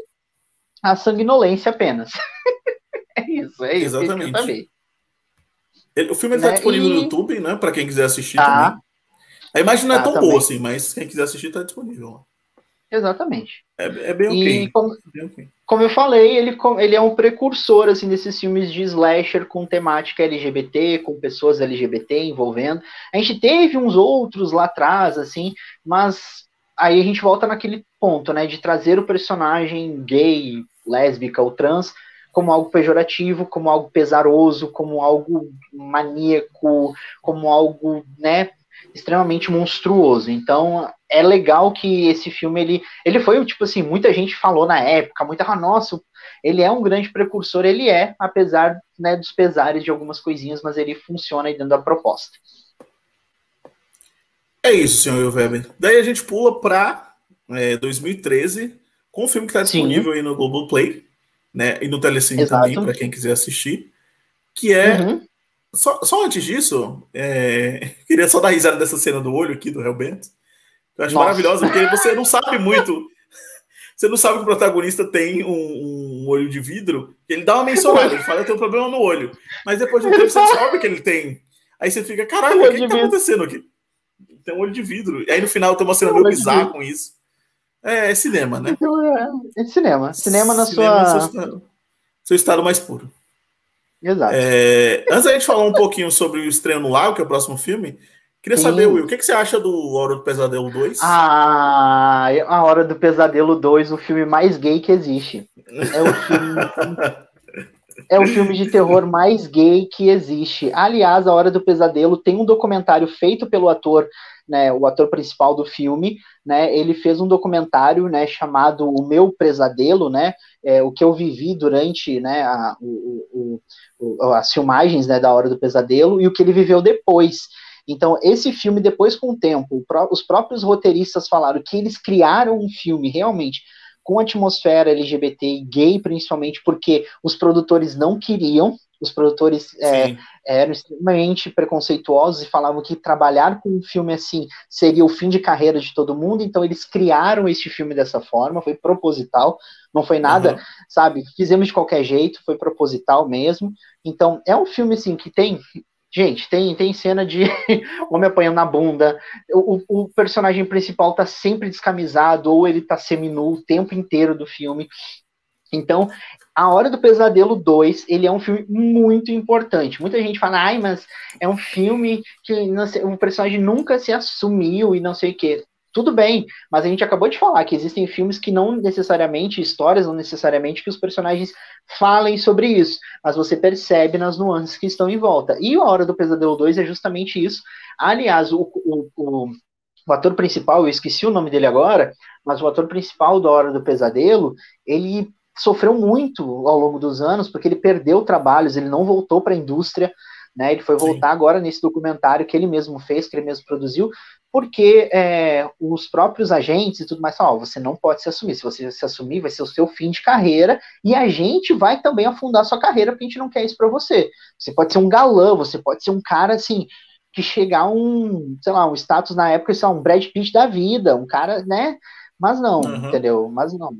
B: a sanguinolência apenas. É isso, é isso.
A: Exatamente. Ele, o filme está né? disponível e... no YouTube, né? Para quem quiser assistir tá. também. A imagem não é tá, tão também. boa assim, mas quem quiser assistir está disponível.
B: Exatamente.
A: É, é bem ok.
B: Como,
A: bem okay.
B: como, eu falei, ele, ele é um precursor assim desses filmes de slasher com temática LGBT, com pessoas LGBT envolvendo. A gente teve uns outros lá atrás, assim, mas aí a gente volta naquele ponto, né, de trazer o personagem gay, lésbica ou trans como algo pejorativo, como algo pesaroso, como algo maníaco, como algo, né, extremamente monstruoso. Então, é legal que esse filme ele, ele foi tipo assim, muita gente falou na época, muita, ah, nossa, ele é um grande precursor, ele é, apesar, né, dos pesares de algumas coisinhas, mas ele funciona aí dentro da proposta.
A: É isso, senhor Weber. Daí a gente pula para é, 2013, com o filme que está disponível Sim. aí no Globoplay, né? E no Telecine Exato. também, para quem quiser assistir. Que é. Uhum. Só, só antes disso, é... queria só dar risada dessa cena do olho aqui do Hellbent. Eu acho Nossa. maravilhosa, porque você não sabe muito. Você não sabe que o protagonista tem um, um olho de vidro, ele dá uma mencionada, ele fala que tem um problema no olho. Mas depois de um tempo você descobre que ele tem. Aí você fica, caralho, o que, que tá acontecendo aqui? Tem um olho de vidro. E aí no final tem uma cena meio bizarra com isso. É, é cinema, né? Então,
B: é, é cinema. Cinema na cinema sua. Seu
A: estado, seu estado mais puro.
B: Exato.
A: É, antes da gente falar um pouquinho sobre o Estranho no Lago, que é o próximo filme, queria Sim. saber, Will, o que, que você acha do Hora do Pesadelo 2?
B: Ah, A Hora do Pesadelo 2, o filme mais gay que existe. É o filme. é o filme de terror mais gay que existe. Aliás, A Hora do Pesadelo tem um documentário feito pelo ator né, o ator principal do filme, né, ele fez um documentário, né, chamado O Meu Pesadelo, né, é, o que eu vivi durante, né, a, o, o, as filmagens, né, da Hora do Pesadelo e o que ele viveu depois. Então, esse filme, depois com o tempo, os próprios roteiristas falaram que eles criaram um filme realmente com atmosfera LGBT e gay, principalmente porque os produtores não queriam, os produtores é, eram extremamente preconceituosos e falavam que trabalhar com um filme assim seria o fim de carreira de todo mundo, então eles criaram este filme dessa forma, foi proposital, não foi nada, uhum. sabe, fizemos de qualquer jeito, foi proposital mesmo. Então, é um filme assim que tem Gente, tem, tem cena de homem apanhando na bunda. O, o, personagem principal tá sempre descamisado, ou ele tá seminu o tempo inteiro do filme. Então, a Hora do Pesadelo 2, ele é um filme muito importante. Muita gente fala, ai, mas é um filme que o personagem nunca se assumiu e não sei o quê. Tudo bem, mas a gente acabou de falar que existem filmes que não necessariamente, histórias não necessariamente que os personagens falem sobre isso, mas você percebe nas nuances que estão em volta. E a Hora do Pesadelo 2 é justamente isso. Aliás, o, o, o o ator principal, eu esqueci o nome dele agora, mas o ator principal da Hora do Pesadelo, ele sofreu muito ao longo dos anos, porque ele perdeu trabalhos, ele não voltou para a indústria, né? Ele foi voltar Sim. agora nesse documentário que ele mesmo fez, que ele mesmo produziu, porque é, os próprios agentes e tudo mais falam, oh, você não pode se assumir, se você se assumir vai ser o seu fim de carreira, e a gente vai também afundar sua carreira, porque a gente não quer isso para você. Você pode ser um galã, você pode ser um cara, assim, que chegar um, sei lá, um status na época, sei lá, um Brad Pitt da vida, um cara, né, mas não, uhum. entendeu? Mas não.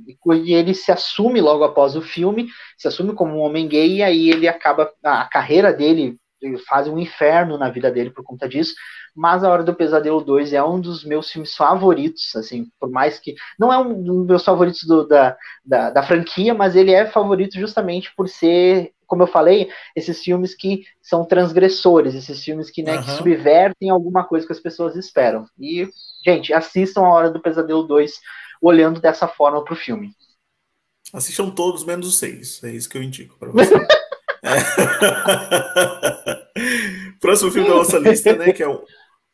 B: E ele se assume logo após o filme, se assume como um homem gay, e aí ele acaba, a carreira dele faz um inferno na vida dele por conta disso. Mas A Hora do Pesadelo 2 é um dos meus filmes favoritos, assim, por mais que. Não é um dos meus favoritos do, da, da, da franquia, mas ele é favorito justamente por ser como eu falei, esses filmes que são transgressores, esses filmes que, né, uhum. que subvertem alguma coisa que as pessoas esperam. E, gente, assistam A Hora do Pesadelo 2 olhando dessa forma pro filme.
A: Assistam todos menos os seis. É isso que eu indico para você. é. Próximo filme da nossa lista, né? Que é o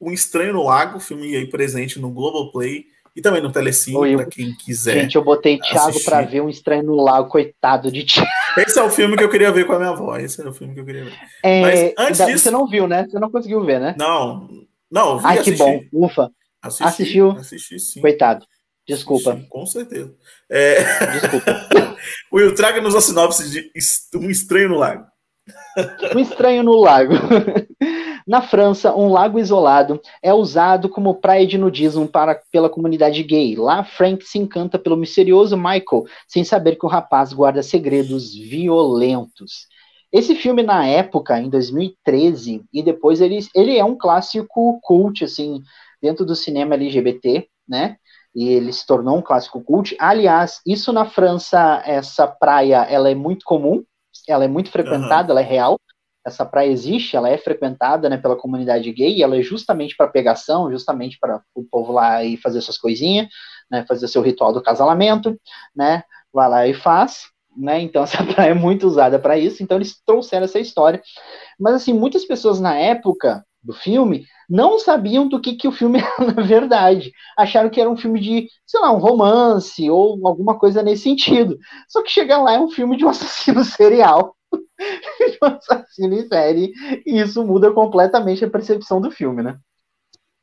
A: Um Estranho no Lago, filme aí presente no Globoplay e também no Telecine, para quem quiser.
B: Gente, eu botei Thiago para ver Um Estranho no Lago, coitado de Thiago.
A: Esse é o filme que eu queria ver com a minha avó. Esse era o filme que eu queria ver.
B: É, Mas antes disso. Você não viu, né? Você não conseguiu ver, né?
A: Não. Não, vi,
B: Ai, que bom. Ufa.
A: Assisti,
B: Assistiu?
A: Assisti, sim.
B: Coitado. Desculpa.
A: Assisti, com certeza. É... Desculpa. Will, traga-nos a sinopse de Um Estranho no Lago.
B: Um Estranho no Lago. Na França, um lago isolado é usado como praia de nudismo para, pela comunidade gay. Lá, Frank se encanta pelo misterioso Michael, sem saber que o rapaz guarda segredos violentos. Esse filme, na época, em 2013, e depois ele, ele é um clássico cult, assim, dentro do cinema LGBT, né? E ele se tornou um clássico cult. Aliás, isso na França, essa praia, ela é muito comum, ela é muito frequentada, uhum. ela é real essa praia existe, ela é frequentada né, pela comunidade gay, ela é justamente para pegação, justamente para o povo lá e fazer suas coisinhas, né, fazer seu ritual do casalamento, né, vai lá e faz, né, então essa praia é muito usada para isso, então eles trouxeram essa história, mas assim, muitas pessoas na época do filme não sabiam do que, que o filme era na verdade, acharam que era um filme de, sei lá, um romance ou alguma coisa nesse sentido, só que chegar lá é um filme de um assassino serial, de um assassino em série, e isso muda completamente a percepção do filme, né?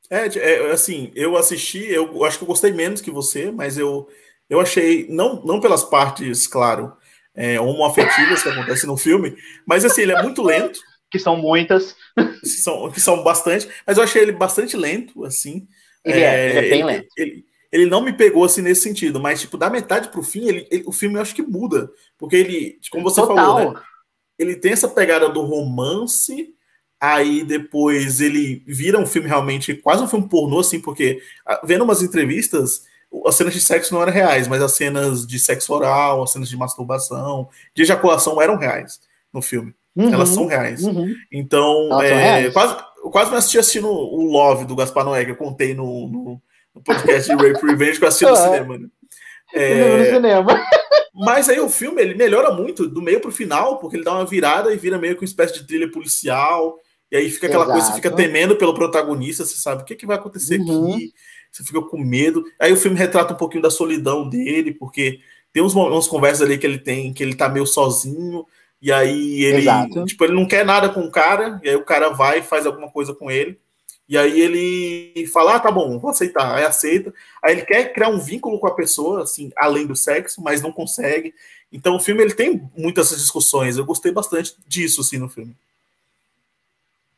A: É, é, assim, eu assisti, eu acho que eu gostei menos que você, mas eu, eu achei, não, não pelas partes, claro, é, homoafetivas que acontecem no filme, mas assim, ele é muito lento.
B: Que são muitas.
A: Que são, que são bastante, mas eu achei ele bastante lento, assim.
B: Ele é, é ele é bem
A: ele,
B: lento.
A: Ele, ele não me pegou assim nesse sentido, mas tipo, da metade pro fim, ele, ele, o filme eu acho que muda. Porque ele, como você Total. falou, né? ele tem essa pegada do romance, aí depois ele vira um filme realmente, quase um filme pornô, assim, porque vendo umas entrevistas, as cenas de sexo não eram reais, mas as cenas de sexo oral, as cenas de masturbação, de ejaculação eram reais no filme. Uhum, Elas são reais. Uhum. Então, é, reais. quase, quase me assisti assistindo o Love do Gaspar Noé, que eu contei no, no, no podcast de Rape Revenge que eu assisti no cinema. Né?
B: É, no cinema.
A: Mas aí o filme ele melhora muito do meio pro final, porque ele dá uma virada e vira meio que uma espécie de trilha policial. E aí fica aquela Exato. coisa, você fica temendo pelo protagonista, você sabe o que, que vai acontecer uhum. aqui, você fica com medo. Aí o filme retrata um pouquinho da solidão dele, porque tem uns, umas conversas ali que ele tem, que ele tá meio sozinho, e aí ele, Exato. tipo, ele não quer nada com o cara, e aí o cara vai e faz alguma coisa com ele. E aí ele fala, ah, tá bom, vou aceitar. Aí aceita. Aí ele quer criar um vínculo com a pessoa, assim, além do sexo, mas não consegue. Então o filme ele tem muitas discussões. Eu gostei bastante disso, assim, no filme.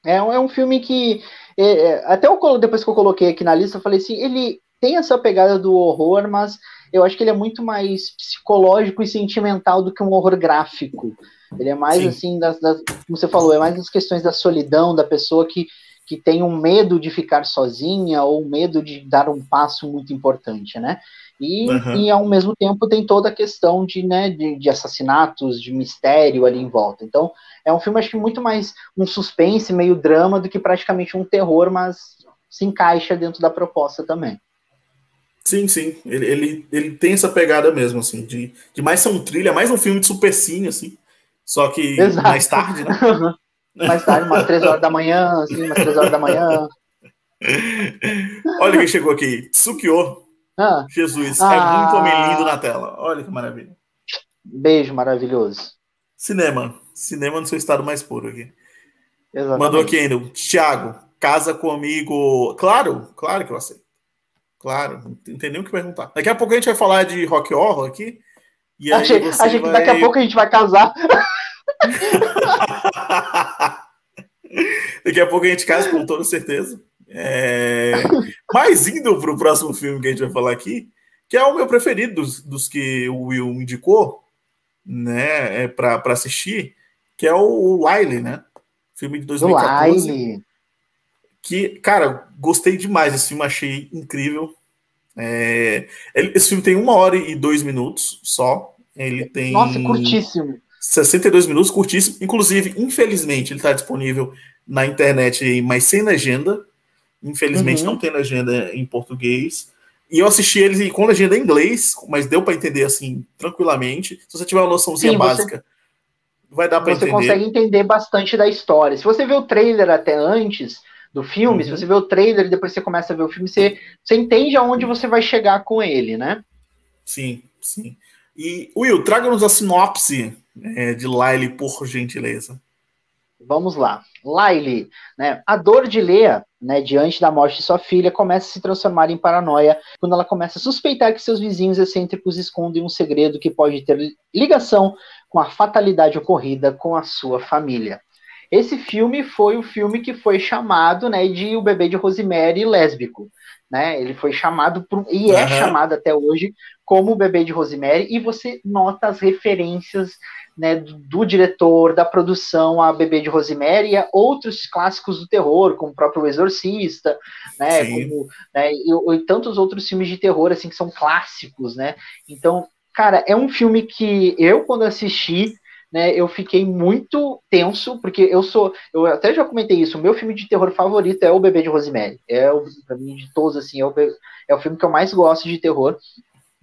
B: É, é um filme que é, é, até eu, depois que eu coloquei aqui na lista, eu falei assim, ele tem essa pegada do horror, mas eu acho que ele é muito mais psicológico e sentimental do que um horror gráfico. Ele é mais Sim. assim, das, das, como você falou, é mais as questões da solidão da pessoa que que tem um medo de ficar sozinha ou medo de dar um passo muito importante, né? E, uhum. e ao mesmo tempo tem toda a questão de, né, de, de, assassinatos, de mistério ali em volta. Então, é um filme, acho que muito mais um suspense, meio drama, do que praticamente um terror, mas se encaixa dentro da proposta também.
A: Sim, sim. Ele, ele, ele tem essa pegada mesmo, assim, de, de mais ser um trilha, mais um filme de supercine, assim. Só que Exato. mais tarde, né?
B: mais tarde, umas três horas da manhã, assim, umas três horas da manhã.
A: Olha quem chegou aqui. Tsukio. Ah. Jesus, ah. é muito homem lindo na tela. Olha que maravilha.
B: Beijo maravilhoso.
A: Cinema. Cinema no seu estado mais puro aqui. Exatamente. Mandou aqui ainda. Tiago, casa comigo. Claro, claro que eu aceito. Claro, não tem nem o que perguntar. Daqui a pouco a gente vai falar de rock horror aqui.
B: E aí achei, achei vai... que daqui a pouco a gente vai casar.
A: daqui a pouco a gente casa com toda certeza. É... Mas indo para o próximo filme que a gente vai falar aqui, que é o meu preferido dos, dos que o Will indicou, né, é para assistir, que é o Wiley, né? Filme de 2014. Wiley. Que, cara, gostei demais desse filme, achei incrível. É... Esse filme tem uma hora e dois minutos só. Ele tem.
B: Nossa, curtíssimo.
A: 62 minutos, curtíssimo. Inclusive, infelizmente, ele está disponível na internet, mas sem legenda. Infelizmente uhum. não tem legenda em português. E eu assisti ele com legenda em inglês, mas deu para entender assim tranquilamente. Se você tiver uma noçãozinha Sim, básica, você, vai dar para entender.
B: Você consegue entender bastante da história. Se você vê o trailer até antes do filme, uhum. se você vê o trailer e depois você começa a ver o filme, você, você entende aonde você vai chegar com ele, né?
A: Sim, sim. E Will, traga-nos a sinopse é, de Lyle, por gentileza.
B: Vamos lá. Lyle, né? A dor de Leia, né, diante da morte de sua filha, começa a se transformar em paranoia quando ela começa a suspeitar que seus vizinhos excêntricos escondem um segredo que pode ter ligação com a fatalidade ocorrida com a sua família. Esse filme foi o filme que foi chamado, né, de O Bebê de Rosemary lésbico, né? Ele foi chamado por, e é uhum. chamado até hoje como O Bebê de Rosemary e você nota as referências né, do, do, diretor, da produção a Bebê de Rosemary e a outros clássicos do terror, como o próprio Exorcista, né, como, né, e, e, tantos outros filmes de terror, assim, que são clássicos, né, então, cara, é um filme que eu, quando assisti, né, eu fiquei muito tenso, porque eu sou, eu até já comentei isso, o meu filme de terror favorito é o Bebê de Rosemary, é o, pra mim, de todos, assim, é o, é o filme que eu mais gosto de terror,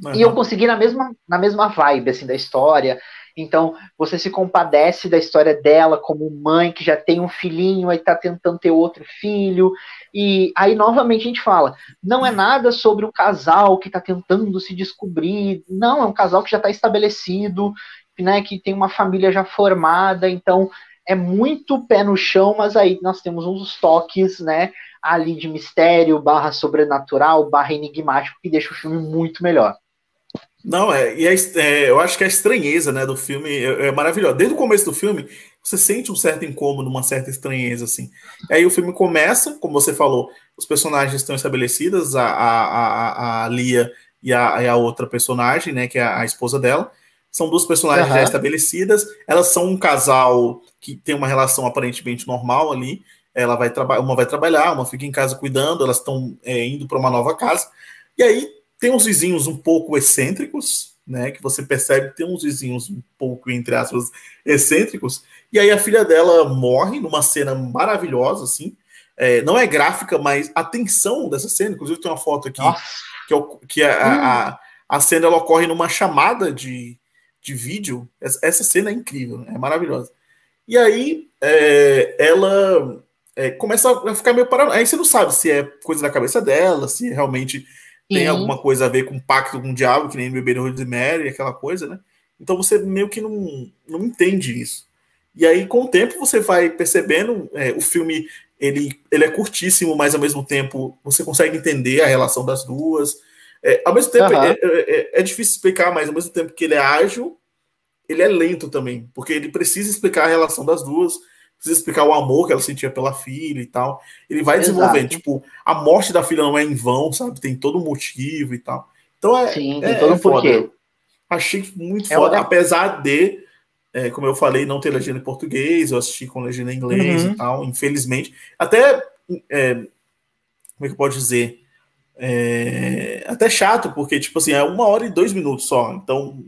B: Uhum. E eu consegui na mesma, na mesma vibe, assim, da história, então, você se compadece da história dela como mãe que já tem um filhinho e está tentando ter outro filho. E aí, novamente, a gente fala: não é nada sobre um casal que está tentando se descobrir. Não, é um casal que já está estabelecido, né, que tem uma família já formada. Então, é muito pé no chão, mas aí nós temos uns toques, né, ali de mistério, barra sobrenatural, barra enigmático, que deixa o filme muito melhor.
A: Não, é, e é, é, eu acho que a estranheza né, do filme é, é maravilhosa. Desde o começo do filme, você sente um certo incômodo, uma certa estranheza, assim. Aí o filme começa, como você falou, os personagens estão estabelecidos, a, a, a, a Lia e a, a outra personagem, né, que é a, esposa dela. São duas personagens uhum. já estabelecidas. Elas são um casal que tem uma relação aparentemente normal ali. Ela vai trabalhar, uma vai trabalhar, uma fica em casa cuidando, elas estão é, indo para uma nova casa. E aí tem uns vizinhos um pouco excêntricos, né? Que você percebe que tem uns vizinhos um pouco, entre aspas, excêntricos. E aí a filha dela morre numa cena maravilhosa, assim. É, não é gráfica, mas a tensão dessa cena, inclusive tem uma foto aqui, Nossa. que, é, que a, a, a, cena ela ocorre numa chamada de, de vídeo. Essa cena é incrível, é maravilhosa. E aí é, ela é, começa a ficar meio paranoica. Aí você não sabe se é coisa da cabeça dela, se realmente tem alguma coisa a ver com pacto com o diabo, que nem Bebê Rosemary, aquela coisa, né? Então você meio que não, não entende isso. E aí, com o tempo, você vai percebendo, é, o filme ele, ele é curtíssimo, mas ao mesmo tempo você consegue entender a relação das duas. É, ao mesmo tempo, uhum. é, é, é, difícil explicar, mas ao mesmo tempo que ele é ágil, ele é lento também, porque ele precisa explicar a relação das duas precisa explicar o amor que ela sentia pela filha e tal. Ele vai Exato. desenvolvendo, tipo, a morte da filha não é em vão, sabe? Tem todo um motivo e tal. Então é.
B: Sim, tem é, todo um porquê.
A: Achei muito é foda, uma... apesar de, é, como eu falei, não ter legenda em português, eu assisti com legenda em inglês uhum. e tal, infelizmente. Até. É, como é que eu posso dizer? É, até chato, porque, tipo assim, é uma hora e dois minutos só. Então,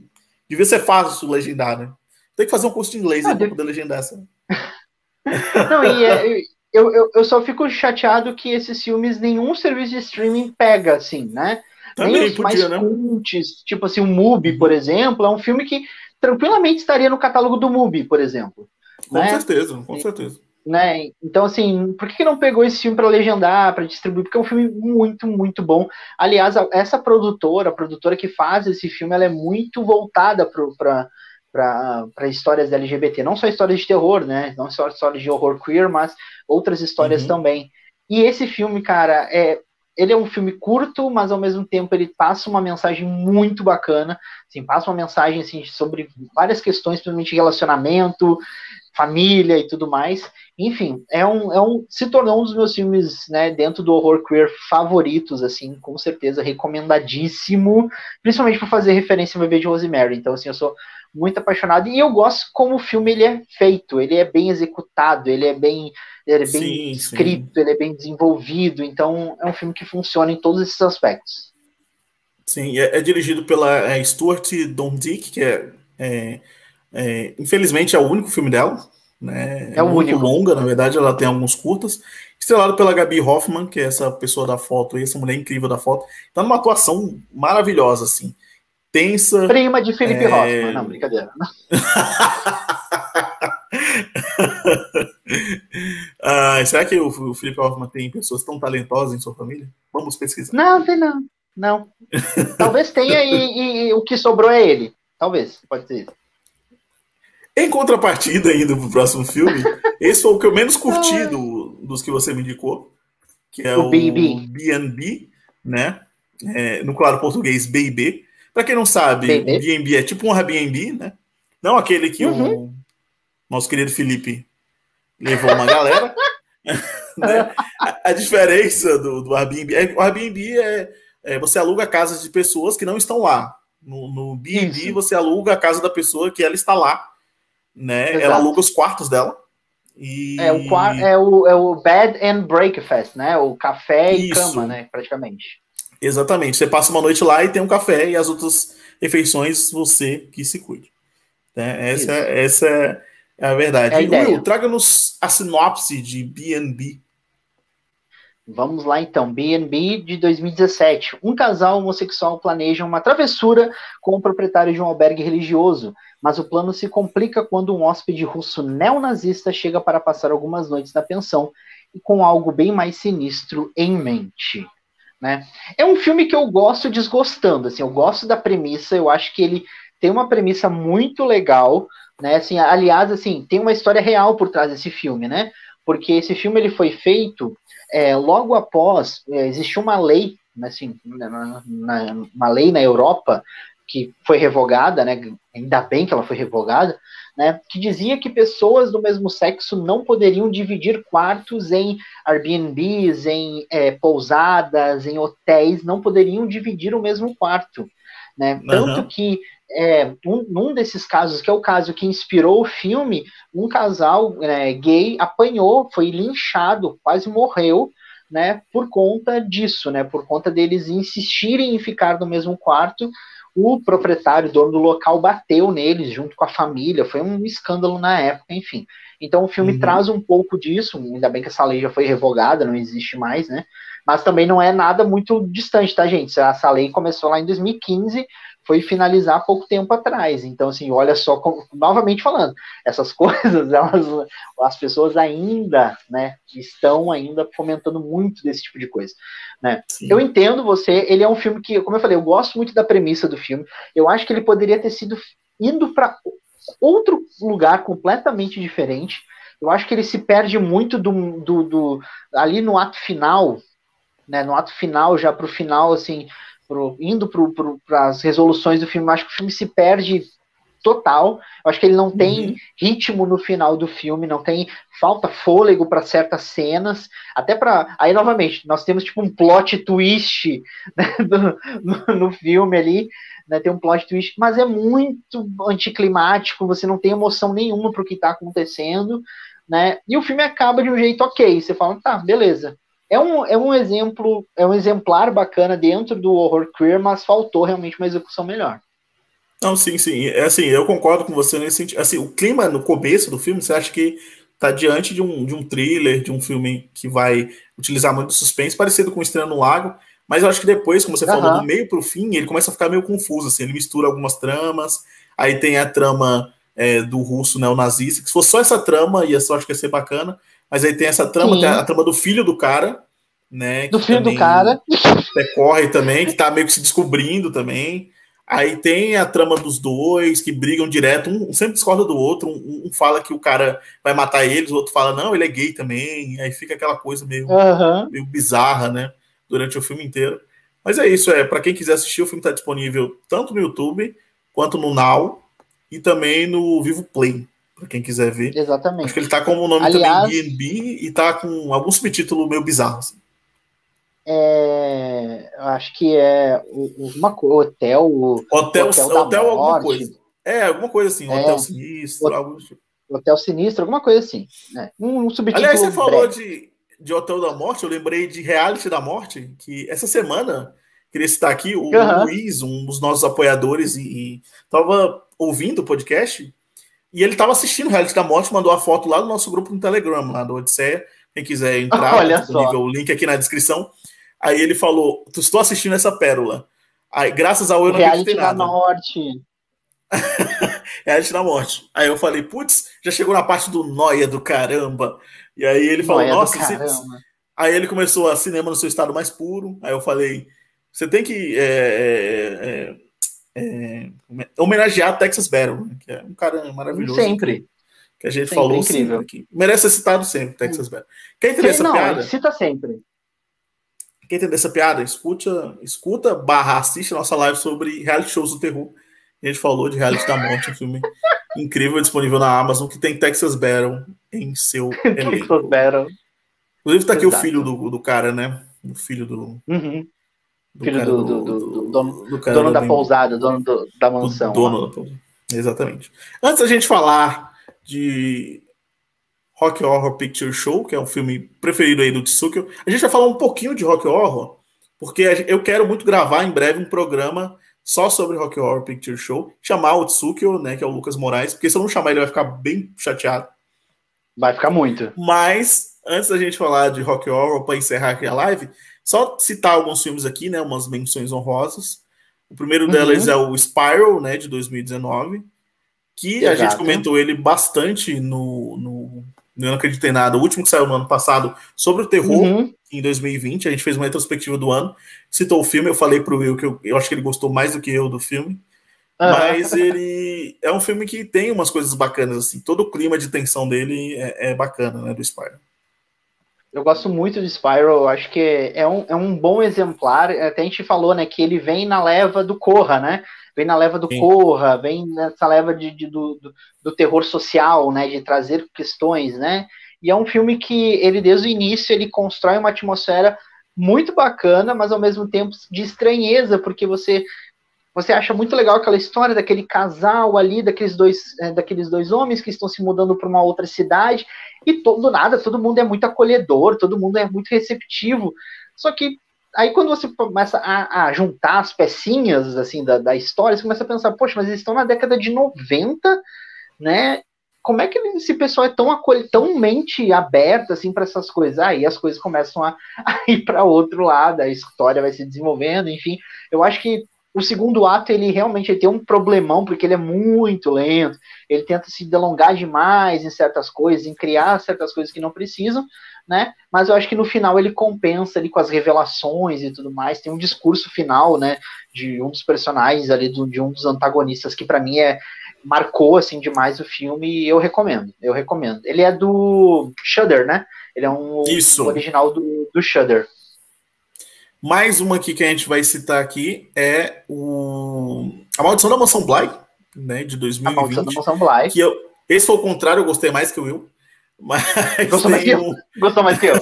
A: devia ser fácil legendar, né? Tem que fazer um curso de inglês ah, para poder legendar essa.
B: Não, e é, eu, eu, eu só fico chateado que esses filmes nenhum serviço de streaming pega, assim, né? Também Nem os podia, mais né? cults, tipo assim, o Mubi, por exemplo, é um filme que tranquilamente estaria no catálogo do Mubi, por exemplo.
A: Com né? certeza, com certeza.
B: Né? Então, assim, por que não pegou esse filme para legendar, para distribuir? Porque é um filme muito, muito bom. Aliás, essa produtora, a produtora que faz esse filme, ela é muito voltada para histórias LGBT, não só histórias de terror, né? Não só histórias de horror queer, mas outras histórias uhum. também. E esse filme, cara, é, ele é um filme curto, mas ao mesmo tempo ele passa uma mensagem muito bacana, assim, passa uma mensagem assim, sobre várias questões, principalmente relacionamento, família e tudo mais. Enfim, é um, é um, se tornou um dos meus filmes, né, dentro do horror queer favoritos, assim, com certeza recomendadíssimo, principalmente por fazer referência ao bebê de Rosemary. Então, assim, eu sou muito apaixonado e eu gosto como o filme ele é feito, ele é bem executado, ele é bem, ele é bem sim, escrito, sim. ele é bem desenvolvido. Então, é um filme que funciona em todos esses aspectos.
A: Sim, é, é dirigido pela é, Stuart Dondick, que é, é infelizmente é o único filme dela, né? É, é muito único. longa, na verdade, ela tem alguns curtas. Estrelado pela Gabi Hoffman, que é essa pessoa da foto, essa mulher incrível da foto. Tá numa atuação maravilhosa, assim. Tensa.
B: Prima de Felipe é... Hoffman, não, brincadeira.
A: ah, será que o, o Felipe Hoffman tem pessoas tão talentosas em sua família? Vamos pesquisar.
B: Não, tem não. Não. Talvez tenha e, e, o que sobrou é ele. Talvez, pode ser isso.
A: Em contrapartida, indo pro próximo filme, esse foi o que eu menos curti do, dos que você me indicou, que é o B&B, né? É, no claro português, B&B. Para quem não sabe, o B&B é tipo um Airbnb, né? Não aquele que uhum. o nosso querido Felipe levou uma galera. né? a, a, diferença do, do Airbnb é o Airbnb é, é, você aluga casas de pessoas que não estão lá. No, no B&B você aluga a casa da pessoa que ela está lá né? Exato. Ela aluga os quartos dela. E...
B: É, o, é, o, é o bed and breakfast, né? O café e Isso. cama, né? Praticamente.
A: Exatamente. Você passa uma noite lá e tem um café e as outras refeições você que se cuide. Né? Essa, essa é a verdade. É a Will, traga-nos a sinopse de B&B.
B: Vamos lá então, B&B de 2017. Um casal homossexual planeja uma travessura com o proprietário de um albergue religioso, mas o plano se complica quando um hóspede russo neonazista chega para passar algumas noites na pensão e com algo bem mais sinistro em mente. Né? É um filme que eu gosto desgostando, assim, eu gosto da premissa, eu acho que ele tem uma premissa muito legal, né? Assim, aliás, assim, tem uma história real por trás desse filme, né? Porque esse filme ele foi feito é, logo após, é, existiu uma lei, assim, na, na, uma lei na Europa que foi revogada, né, ainda bem que ela foi revogada, né, que dizia que pessoas do mesmo sexo não poderiam dividir quartos em Airbnbs, em é, pousadas, em hotéis, não poderiam dividir o mesmo quarto. Né? Uhum. Tanto que é, um, num desses casos, que é o caso que inspirou o filme, um casal é, gay apanhou, foi linchado, quase morreu, né, por conta disso, né, por conta deles insistirem em ficar no mesmo quarto. O proprietário, dono do local, bateu neles junto com a família, foi um escândalo na época, enfim. Então o filme uhum. traz um pouco disso, ainda bem que essa lei já foi revogada, não existe mais, né? Mas também não é nada muito distante, tá, gente? Essa lei começou lá em 2015, foi finalizar há pouco tempo atrás. Então, assim, olha só, como, novamente falando, essas coisas, elas, as pessoas ainda, né, estão ainda fomentando muito desse tipo de coisa, né? Eu entendo você, ele é um filme que, como eu falei, eu gosto muito da premissa do filme. Eu acho que ele poderia ter sido indo para outro lugar completamente diferente. Eu acho que ele se perde muito do, do, do ali no ato final, né? No ato final, já para o final, assim, pro, indo para as resoluções do filme, acho que o filme se perde total. Eu acho que ele não tem uhum. ritmo no final do filme, não tem falta fôlego para certas cenas, até para aí novamente nós temos tipo um plot twist né, do, no, no, filme ali, né, tem um plot twist, mas é muito anticlimático, você não tem emoção nenhuma para o que está acontecendo, né? E o filme acaba de um jeito ok, você fala, tá, beleza. É um, é um exemplo, é um exemplar bacana dentro do horror queer, mas faltou realmente uma execução melhor.
A: Não, sim, sim. É assim, eu concordo com você nesse sentido. Assim, o clima no começo do filme, você acha que tá diante de um, de um thriller, de um filme que vai utilizar muito suspense, parecido com Estranho no Lago, mas eu acho que depois, como você uhum. falou, do meio pro fim, ele começa a ficar meio confuso, assim, ele mistura algumas tramas, aí tem a trama é, do russo neonazista, que se fosse só essa trama, ia só acho que ia ser bacana, Mas aí tem essa trama, tem a, a trama do filho do cara, né?
B: Do filho do cara.
A: Corre também, que tá meio que se descobrindo também. Aí tem a trama dos dois que brigam direto, um, sempre discorda do outro, um, um, fala que o cara vai matar eles, o outro fala, não, ele é gay também, aí fica aquela coisa meio, uhum. meio bizarra, né? Durante o filme inteiro. Mas é isso, é, para quem quiser assistir, o filme está disponível tanto no YouTube quanto no Now e também no Vivo Play, para quem quiser ver.
B: Exatamente.
A: Acho que ele tá com o nome Aliás, também BNB e tá com algum subtítulo meio bizarro. Assim.
B: É, acho que é uma hotel.
A: Hotel, hotel, hotel alguma coisa. É, alguma coisa assim, é, hotel sinistro, hotel, algo tipo.
B: Hotel sinistro, alguma coisa assim. Né? Um, um subtítulo.
A: Aliás, você falou de, de Hotel da Morte, eu lembrei de Reality da Morte, que essa semana, queria citar aqui, o uhum. Luiz, um dos nossos apoiadores, e, estava ouvindo o podcast, e ele estava assistindo Reality da Morte, mandou a foto lá do nosso grupo no Telegram, lá do Odisseia. Quem quiser entrar,
B: Olha disponível
A: o link aqui na descrição. Aí ele falou: Estou assistindo essa pérola. Aí, graças ao eu não
B: Reality da Morte.
A: Reality da Morte. Aí eu falei: Putz, já chegou na parte do noia do caramba. E aí ele falou: Noia Nossa, aí ele começou a cinema no seu estado mais puro. Aí eu falei: Você tem que é, é, é, é homenagear Texas Battle, né? que é um cara maravilhoso.
B: Sempre.
A: Que a gente sempre falou incrível. aqui. Merece ser citado sempre, Texas Battle. Quer entender essa
B: não,
A: piada?
B: Cita sempre.
A: Quer entender essa piada? Escuta, escuta barra assiste a nossa live sobre reality shows do terror. A gente falou de Reality da Morte, um filme incrível disponível na Amazon que tem Texas Battle em seu
B: elenco. Battle.
A: Inclusive tá aqui Exato. o filho do, do cara, né? O filho do.
B: Uhum. Do filho do, do, do, do, dono, do dono da pousada, dono da mansão.
A: dono da pousada. Exatamente. Antes da gente falar de Rock Horror Picture Show, que é um filme preferido aí do Tsukio. A gente vai falar um pouquinho de Rock Horror, porque eu quero muito gravar em breve um programa só sobre Rock Horror Picture Show, chamar o Tsukio, né, que é o Lucas Moraes, porque se eu não chamar ele vai ficar bem chateado.
B: Vai ficar muito.
A: Mas, antes da gente falar de Rock Horror, para encerrar aqui a live, só citar alguns filmes aqui, né, umas menções honrosas. O primeiro uhum. delas é o Spiral, né, de 2019, que Exato. a gente comentou ele bastante no, no eu não acreditei nada. O último que saiu no ano passado sobre o terror, uhum. em 2020. A gente fez uma retrospectiva do ano. Citou o filme, eu falei pro Will que eu, eu acho que ele gostou mais do que eu do filme. Uhum. Mas ele é um filme que tem umas coisas bacanas, assim. Todo o clima de tensão dele é, é bacana, né? Do Spiral.
B: Eu gosto muito de Spiral, acho que é um, é um bom exemplar. Até a gente falou, né, que ele vem na leva do Corra, né? vem na leva do Sim. Corra, vem nessa leva de, de do, do, do, terror social, né, de trazer questões, né, e é um filme que ele, desde o início, ele constrói uma atmosfera muito bacana, mas ao mesmo tempo de estranheza, porque você você acha muito legal aquela história daquele casal ali, daqueles dois, é, daqueles dois homens que estão se mudando para uma outra cidade, e todo nada, todo mundo é muito acolhedor, todo mundo é muito receptivo. Só que aí quando você começa a, a, juntar as pecinhas assim da, da história, você começa a pensar, poxa, mas eles estão na década de 90, né? Como é que esse pessoal é tão tão mente aberta assim para essas coisas? Aí as coisas começam a, a ir para outro lado, a história vai se desenvolvendo, enfim. Eu acho que o segundo ato ele realmente ele tem um problemão porque ele é muito lento, ele tenta se delongar demais em certas coisas, em criar certas coisas que não precisam, né? Mas eu acho que no final ele compensa ali com as revelações e tudo mais. Tem um discurso final, né, de um dos personagens ali, de um dos antagonistas que para mim é marcou assim demais o filme e eu recomendo. Eu recomendo. Ele é do Shudder, né? Ele é um
A: Isso.
B: original do, do Shudder.
A: Mais uma aqui que a gente vai citar aqui é o A Maldição da Mansão Bly, né, de 2020. A Maldição da
B: Mansão Bly.
A: Que eu, esse foi o contrário, eu gostei mais que o Will. Mas
B: Gostou mais que eu? Gostou mais que eu?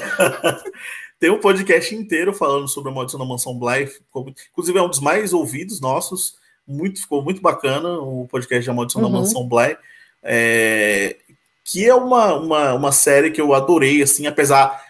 A: tem um podcast inteiro falando sobre a maldição da mansão Bly. Inclusive, é um dos mais ouvidos nossos. Muito, ficou muito bacana o podcast da maldição uhum. da mansão Bly. É, que é uma, uma, uma série que eu adorei, assim, apesar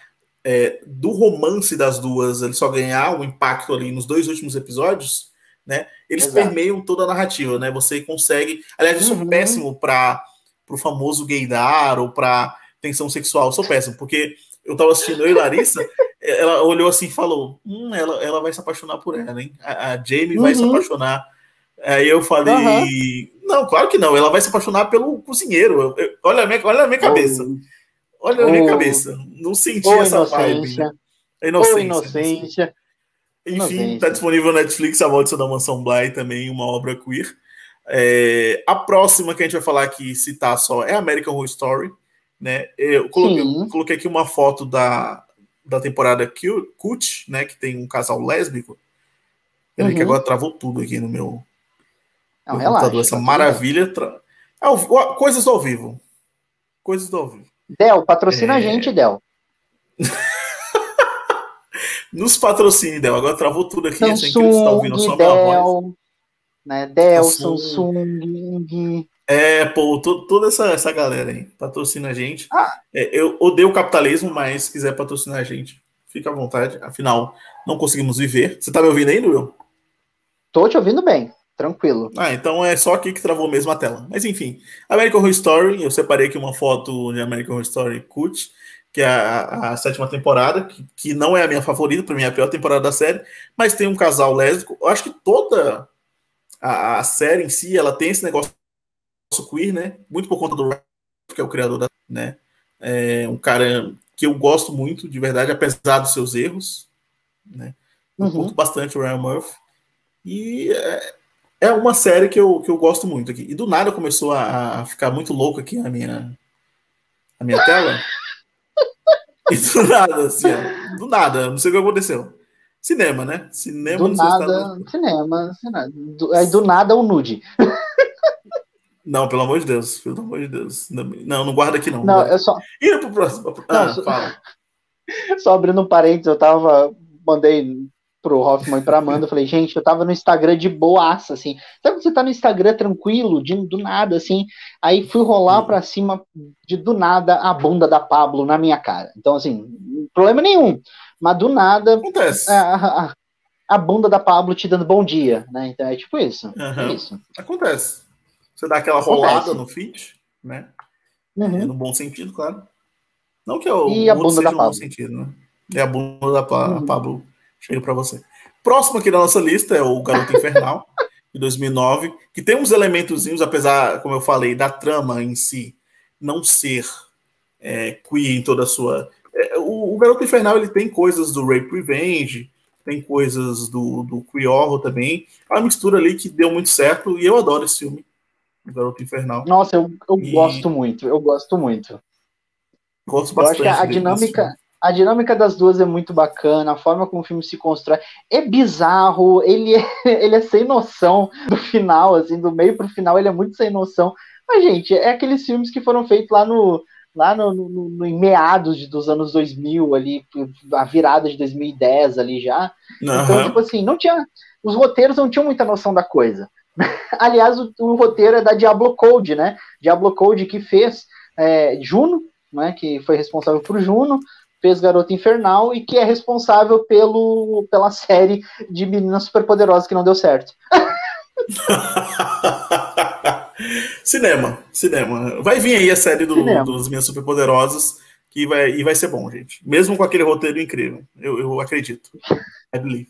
A: é, do romance das duas, ele só ganhar um impacto ali nos dois últimos episódios, né? Eles Exato. permeiam toda a narrativa, né? Você consegue. Aliás, isso é uhum. é péssimo para o famoso gaydar ou para tensão sexual. Eu sou péssimo, porque eu tava assistindo eu e Larissa, ela olhou assim e falou: Hum, ela, ela vai se apaixonar por ela, hein? A, a Jamie uhum. vai se uhum. apaixonar. Aí eu falei: uhum. Não, claro que não, ela vai se apaixonar pelo cozinheiro. Eu, eu, olha, a minha, olha a minha cabeça. Uhum. Olha na minha cabeça. Não senti essa vibe. Né? Inocência.
B: Ou inocência.
A: Enfim, está disponível na Netflix A Maldição da Mansão Bly, também uma obra queer. É, a próxima que a gente vai falar aqui, citar só, é American Horror Story. Né? Eu coloquei, coloquei aqui uma foto da, da temporada Cut, né? Que tem um casal lésbico. Peraí, que
B: Uhum.
A: agora travou tudo aqui no meu,
B: Não,
A: meu
B: relaxa.
A: computador. Essa
B: tá
A: maravilha. Tra... É coisas do ao vivo. Coisas do ao vivo.
B: Del, patrocina
A: É.
B: a gente, Del.
A: Nos patrocine, Del. Agora travou tudo aqui. Sem que eles estão ouvindo só
B: Samsung,
A: minha voz.
B: Del, né? Del,
A: Samsung.
B: Samsung.
A: É, pô, to- toda essa, essa galera aí patrocina a gente.
B: Ah.
A: É, eu odeio o capitalismo, mas se quiser patrocinar a gente, fica à vontade. Afinal, não conseguimos viver. Você tá me ouvindo aí, Will?
B: Tô te ouvindo bem, tranquilo.
A: Ah, então é só aqui que travou mesmo a tela. Mas enfim, American Horror Story, eu separei aqui uma foto de American Horror Story Cut, que é a, a sétima temporada, que, que não é a minha favorita, para mim é a pior temporada da série, mas tem um casal lésbico. Eu acho que toda a, a série em si, ela tem esse negócio queer, né? Muito por conta do Ryan, que é o criador da, né? É um cara que eu gosto muito, de verdade, apesar dos seus erros, né? Eu
B: Uhum.
A: curto bastante o Ryan Murphy. E é, é uma série que eu, que eu gosto muito aqui. E do nada começou a, a ficar muito louco aqui a minha, a minha tela. E do nada, assim, ó, do nada, não sei o que aconteceu. Cinema, né? Cinema
B: Do
A: nos Estados
B: nada, cinema, cinema. Do- aí do nada o nude.
A: Não, pelo amor de Deus, pelo amor de Deus. Não, não guarda aqui não.
B: Não, eu só,
A: Indo pro próximo. Ah,
B: Não, só-
A: fala.
B: só abrindo um parênteses, eu tava. Mandei pro Hoffman e pra Amanda, eu falei, gente, eu tava no Instagram de boaça, assim. Sabe quando você tá no Instagram tranquilo, de, do nada, assim? Aí fui rolar pra cima de do nada a bunda da Pablo na minha cara. Então, assim, problema nenhum. Mas do nada,
A: Acontece.
B: a, a, a bunda da Pablo te dando bom dia, né? Então é tipo isso.
A: Aham.
B: É isso.
A: Acontece. Você dá aquela
B: Acontece.
A: rolada no feed, né?
B: Uhum.
A: É, no bom sentido, claro. Não que o
B: E a bunda da
A: no bom
B: Pablo.
A: sentido, né? E a bunda da Pa-
B: Uhum.
A: Pablo chega para você. Próximo aqui da nossa lista é o Garoto Infernal, de 2009, que tem uns elementozinhos, apesar, como eu falei, da trama em si não ser é, queer em toda a sua... é, o, o Garoto Infernal, ele tem coisas do Rape Revenge, tem coisas do, do queer horror também. É uma mistura ali que deu muito certo, e eu adoro esse filme, o Garoto Infernal.
B: Nossa, eu, eu
A: E-
B: gosto muito, eu gosto muito.
A: Gosto
B: Eu acho
A: bastante
B: que a dinâmica. A dinâmica das duas é muito bacana, a forma como o filme se constrói é bizarro, ele é, ele é sem noção do final, assim, do meio pro final ele é muito sem noção. Mas, gente, é aqueles filmes que foram feitos lá no lá no, no- no- em meados de- dos anos 2000 ali, a virada de 2010 ali já. Então,
A: Aham.
B: tipo assim, não tinha os roteiros não tinham muita noção da coisa. Aliás, o, o roteiro é da Diablo Code, né? Diablo Code que fez é, Juno, né? Que foi responsável por Juno, fez Garota Infernal e que é responsável pelo, pela série de Meninas Superpoderosas que não deu certo.
A: cinema, cinema. Vai vir aí a série do, dos Minhas Superpoderosas que vai, e vai ser bom, gente. Mesmo com aquele roteiro incrível. Eu, eu acredito. I believe.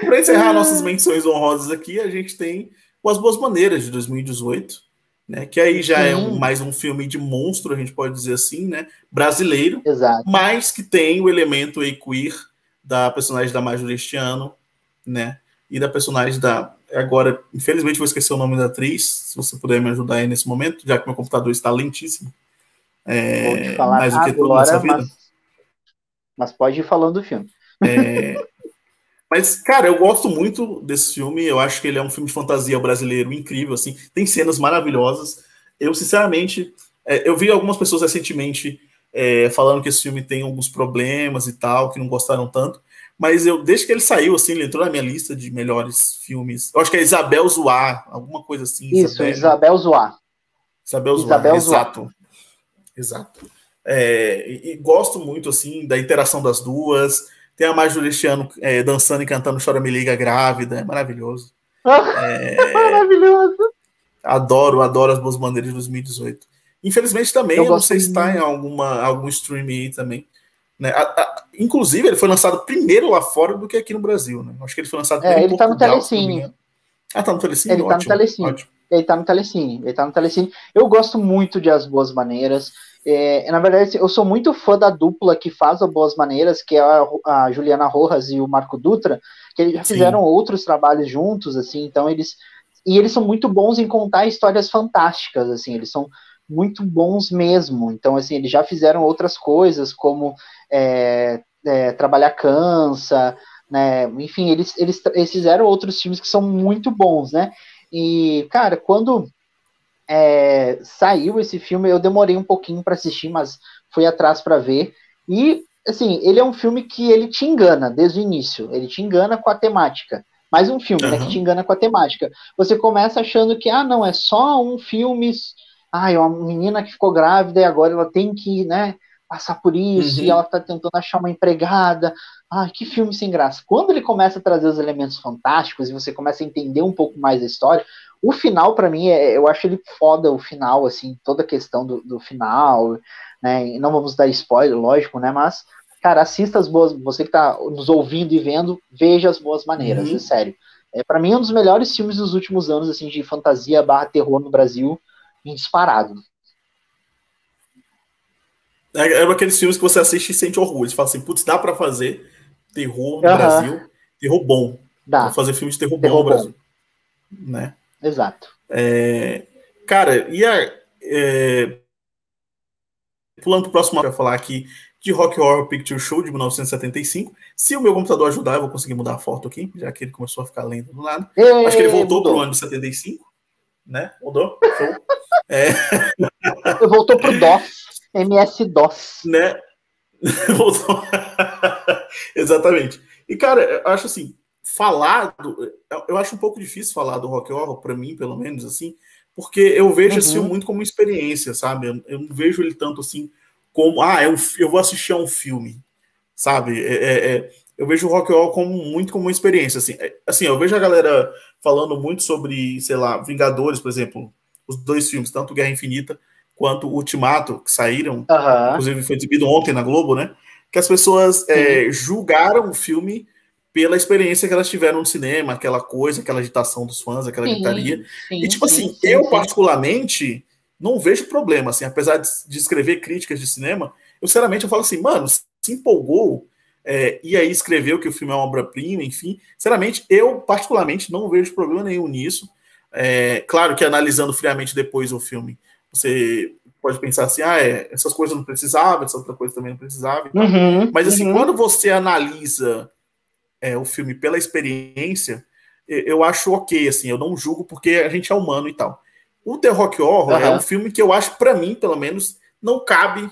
A: Para encerrar nossas menções honrosas aqui, a gente tem As Boas Maneiras, de 2018. Né, que aí já é um-
B: Sim.
A: mais um filme de monstro, a gente pode dizer assim, né? Brasileiro,
B: Exato.
A: mas que tem o elemento queer da personagem da Marjorie este ano, né? E da personagem da. Agora, infelizmente, vou esquecer o nome da atriz. Se você puder me ajudar aí nesse momento, já que meu computador está lentíssimo. É,
B: Vou te falar
A: mais do que tudo nessa
B: agora,
A: vida.
B: mas, mas pode ir falando do filme.
A: É, mas, cara, eu gosto muito desse filme. Eu acho que ele é um filme de fantasia brasileiro incrível, assim. Tem cenas maravilhosas. Eu, sinceramente, é, eu vi algumas pessoas recentemente é, falando que esse filme tem alguns problemas e tal, que não gostaram tanto. Mas eu, desde que ele saiu, assim, ele entrou na minha lista de melhores filmes. Eu acho que é Isabel Zoar, alguma coisa assim.
B: Isso, Isabel Zoar.
A: Isabel Zoar,
B: Isabel Zoar.
A: exato. Exato. É, e, e gosto muito, assim, da interação das duas. Tem a Marjorie este ano é, dançando e cantando Chora Me Liga Grávida, é maravilhoso. É,
B: Maravilhoso.
A: adoro, adoro as Boas Bandeiras de 2018. Infelizmente também,
B: Eu
A: eu, não sei se está em alguma, algum stream aí também. Né? A- a- inclusive, ele foi lançado primeiro lá fora do que aqui no Brasil. Né? Acho que ele foi lançado
B: É,
A: primeiro
B: ele tá no Telecine.
A: Ah, tá no Telecine?
B: Ele tá no Telecine.
A: ótimo.
B: Ele tá no Telecine. Ele tá no Telecine. Eu gosto muito de As Boas Maneiras. É, na verdade, eu sou muito fã da dupla que faz a Boas Maneiras, que é a, a Juliana Rojas e o Marco Dutra, que eles já fizeram Sim. outros trabalhos juntos, assim, então eles. E eles são muito bons em contar histórias fantásticas, assim, eles são muito bons mesmo. Então, assim, eles já fizeram outras coisas, como é, é, Trabalhar Cansa, né? Enfim, eles, eles, eles fizeram outros filmes que são muito bons, né? E, cara, quando é, saiu esse filme, eu demorei um pouquinho para assistir, mas fui atrás para ver. E, assim, ele é um filme que ele te engana desde o início. Ele te engana com a temática. Mais um filme, uhum. né, que te engana com a temática. Você começa achando que, ah, não, é só um filme... Ah, é uma menina que ficou grávida e agora ela tem que, né, passar por isso, uhum. e ela tá tentando achar uma empregada. Ah, que filme sem graça. Quando ele começa a trazer os elementos fantásticos e você começa a entender um pouco mais a história, o final, para mim, é, eu acho ele foda, o final, assim, toda a questão do, do final, né? Não vamos dar spoiler, lógico, né? Mas, cara, assista as boas. Você que tá nos ouvindo e vendo, veja as boas maneiras, uhum. é sério. É, para mim, é um dos melhores filmes dos últimos anos, assim, de fantasia barra terror no Brasil, em disparado.
A: É, é aqueles filmes que você assiste e sente orgulho. Você fala assim, putz, dá para fazer terror no uhum. Brasil, terror bom. Dá. Pra fazer filmes de terror, terror bom no Brasil. Né?
B: Exato.
A: É, cara, e a. É, pulando pro próximo, para falar aqui de Rock Horror Picture Show de 1975. Se o meu computador ajudar, eu vou conseguir mudar a foto aqui, já que ele começou a ficar lento do lado. Ei, Acho que ele voltou mudou. pro ano de 75, né? Mudou?
B: É. Voltou pro DOS, MS-DOS.
A: Né? Voltou. Exatamente. E, cara, eu acho assim, falar do, eu acho um pouco difícil falar do rock horror para mim pelo menos assim porque eu vejo uhum. esse filme muito como experiência sabe? Eu, eu, não vejo ele tanto assim como ah eu, eu vou assistir a um filme sabe? É, é, é, eu vejo o rock horror como muito como uma experiência assim. É, assim eu vejo a galera falando muito sobre sei lá Vingadores por exemplo os dois filmes tanto Guerra Infinita quanto Ultimato que saíram uhum. inclusive foi exibido ontem na Globo né? Que as pessoas é, julgaram o filme pela experiência que elas tiveram no cinema, aquela coisa, aquela agitação dos fãs, aquela sim, gritaria. Sim, e, tipo assim, sim, eu particularmente não vejo problema, assim, apesar de, escrever críticas de cinema, eu sinceramente eu falo assim, mano, se empolgou é, e aí escreveu que o filme é uma obra-prima, enfim, sinceramente, eu particularmente não vejo problema nenhum nisso. É, claro que analisando friamente depois o filme, você pode pensar assim, ah, é, essas coisas não precisavam, essa outra coisa também não precisava. Uhum, Mas assim, uhum. quando você analisa é, o filme pela experiência, eu acho ok, assim, eu não julgo porque a gente é humano e tal. O The Rock Horror uhum. é um filme que eu acho, para mim, pelo menos, não cabe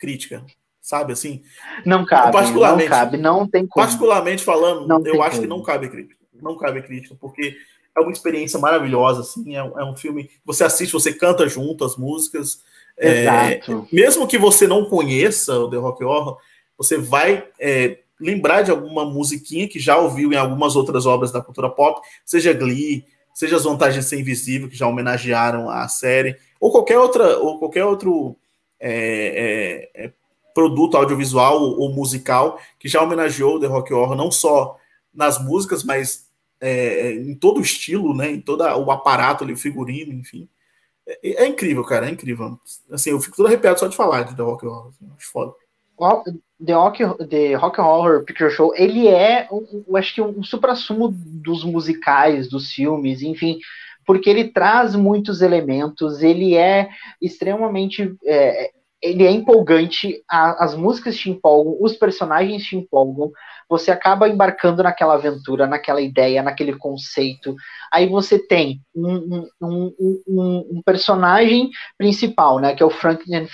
A: crítica, sabe assim?
B: Não cabe, particularmente, não cabe, não tem
A: como. Particularmente falando, não eu acho como. que não cabe crítica, não cabe crítica, porque é uma experiência maravilhosa, assim, é um, é um filme você assiste, você canta junto as músicas, é, mesmo que você não conheça o The Rock Horror, você vai é, lembrar de alguma musiquinha que já ouviu em algumas outras obras da cultura pop, seja Glee, seja As Vantagens Ser Invisível, que já homenagearam a série, ou qualquer outra, ou qualquer outro é, é, é, produto audiovisual ou musical que já homenageou The Rock Horror, não só nas músicas, mas é, em todo o estilo, né, em todo o aparato ali, o figurino, enfim. É, é, incrível, cara, é incrível. Assim, eu fico todo arrepiado só de falar de The Rock Horror, assim, foda.
B: The Rock, The Rock Horror Picture Show, ele é, eu acho que um supra-sumo dos musicais, dos filmes, enfim, porque ele traz muitos elementos, ele é extremamente, é, ele é empolgante, a, as músicas te empolgam, os personagens te empolgam, você acaba embarcando naquela aventura, naquela ideia, naquele conceito. Aí você tem um, um, um, um personagem principal, né, que é o Franklin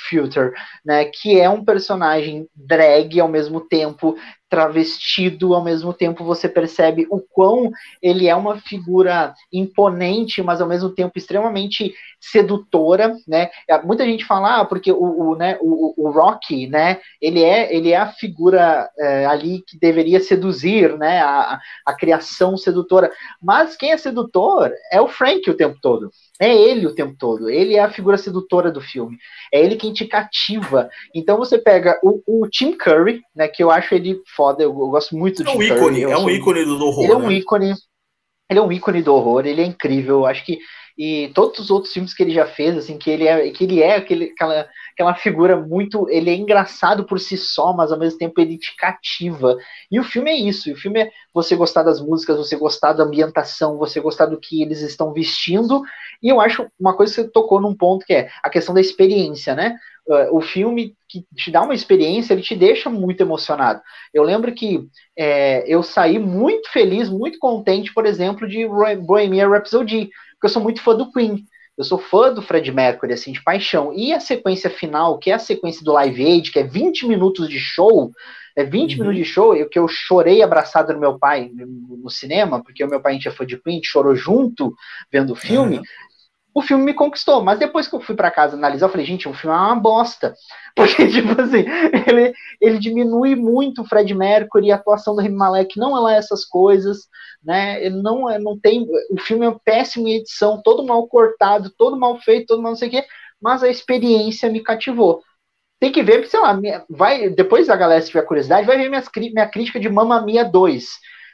B: né, que é um personagem drag ao mesmo tempo, travestido, ao mesmo tempo você percebe o quão ele é uma figura imponente, mas ao mesmo tempo extremamente sedutora, né? Muita gente fala, ah, porque o, o, né, o, o Rocky, né, ele é, ele é a figura é, ali que deveria seduzir, né, a, a criação sedutora, mas quem é sedutor é o Frank o tempo todo. É ele o tempo todo. Ele é a figura sedutora do filme. É ele quem te cativa. Então você pega o, o Tim Curry, né? Que eu acho ele foda. Eu, eu gosto muito do é
A: um
B: Tim
A: ícone,
B: Curry.
A: É um ícone do horror.
B: Ele é um né? ícone. Ele é um ícone do horror. Ele é incrível. Eu acho que e todos os outros filmes que ele já fez, assim, que ele é, que ele é aquele, aquela, aquela figura muito. Ele é engraçado por si só, mas ao mesmo tempo ele te cativa. E o filme é isso. O filme é você gostar das músicas, você gostar da ambientação, você gostar do que eles estão vestindo. E eu acho uma coisa que você tocou num ponto que é a questão da experiência, né? Uh, o filme que te dá uma experiência, ele te deixa muito emocionado. Eu lembro que é, eu saí muito feliz, muito contente, por exemplo, de Bohemian Rhapsody, porque eu sou muito fã do Queen. Eu sou fã do Fred Mercury, assim, de paixão. E a sequência final, que é a sequência do Live Aid, que é 20 minutos de show, é 20 uhum. minutos de show, eu, que eu chorei abraçado no meu pai no, no cinema, porque o meu pai a gente é fã de Queen, chorou junto vendo o filme. Uhum o filme me conquistou. Mas depois que eu fui para casa analisar, eu falei, gente, o filme é uma bosta. Porque, tipo assim, ele, ele diminui muito o Fred Mercury, a atuação do Remy Malek não é lá essas coisas, né? Ele não, é, não tem. O filme é péssimo em edição, todo mal cortado, todo mal feito, todo mal não sei o quê, mas a experiência me cativou. Tem que ver, sei lá, vai, depois a galera, se tiver curiosidade, vai ver minhas, minha crítica de Mamma Mia 2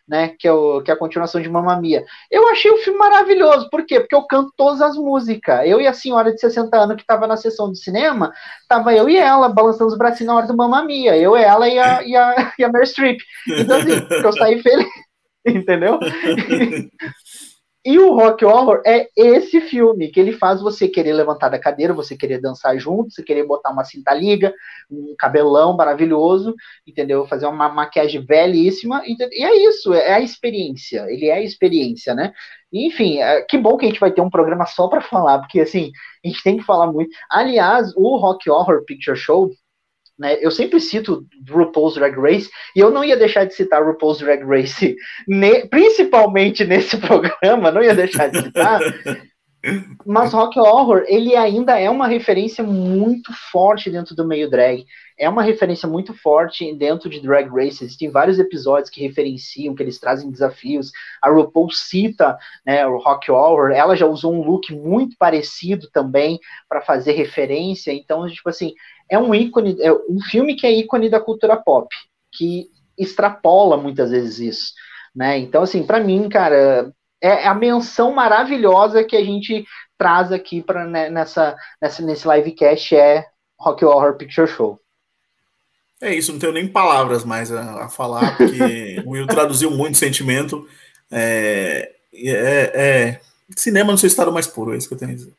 B: né? Que é, o, que é a continuação de Mamma Mia. Eu achei o filme maravilhoso. Por quê? Porque eu canto todas as músicas. Eu e a senhora de 60 anos que estava na sessão de cinema, tava eu e ela balançando os bracinhos na hora do Mamma Mia. Eu, ela e a, e a, e a Meryl Streep. Então, assim, eu saí feliz. Entendeu? E o Rock Horror é esse filme que ele faz você querer levantar da cadeira, você querer dançar junto, você querer botar uma cinta liga, um cabelão maravilhoso, entendeu? Fazer uma maquiagem belíssima, e é isso, é a experiência, ele é a experiência, né? enfim, é, que bom que a gente vai ter um programa só para falar, porque assim, a gente tem que falar muito. Aliás, o Rock Horror Picture Show, né? Eu sempre cito RuPaul's Drag Race e eu não ia deixar de citar RuPaul's Drag Race, ne, principalmente nesse programa, não ia deixar de citar. Mas Rock Horror, ele ainda é uma referência muito forte dentro do meio drag. É uma referência muito forte dentro de Drag Race. Existem vários episódios que referenciam, que eles trazem desafios. A RuPaul cita né, o Rock Horror. Ela já usou um look muito parecido também para fazer referência. Então, tipo assim, é um ícone, é um filme que é ícone da cultura pop, que extrapola muitas vezes isso, né? Então, assim, para mim, cara, é a menção maravilhosa que a gente traz aqui para né, nessa, nessa nesse livecast é Rock Horror Picture Show.
A: É isso, não tenho nem palavras mais a, a falar, porque o Will traduziu muito sentimento. É, é, é, cinema no seu estado mais puro, é isso que eu tenho a dizer.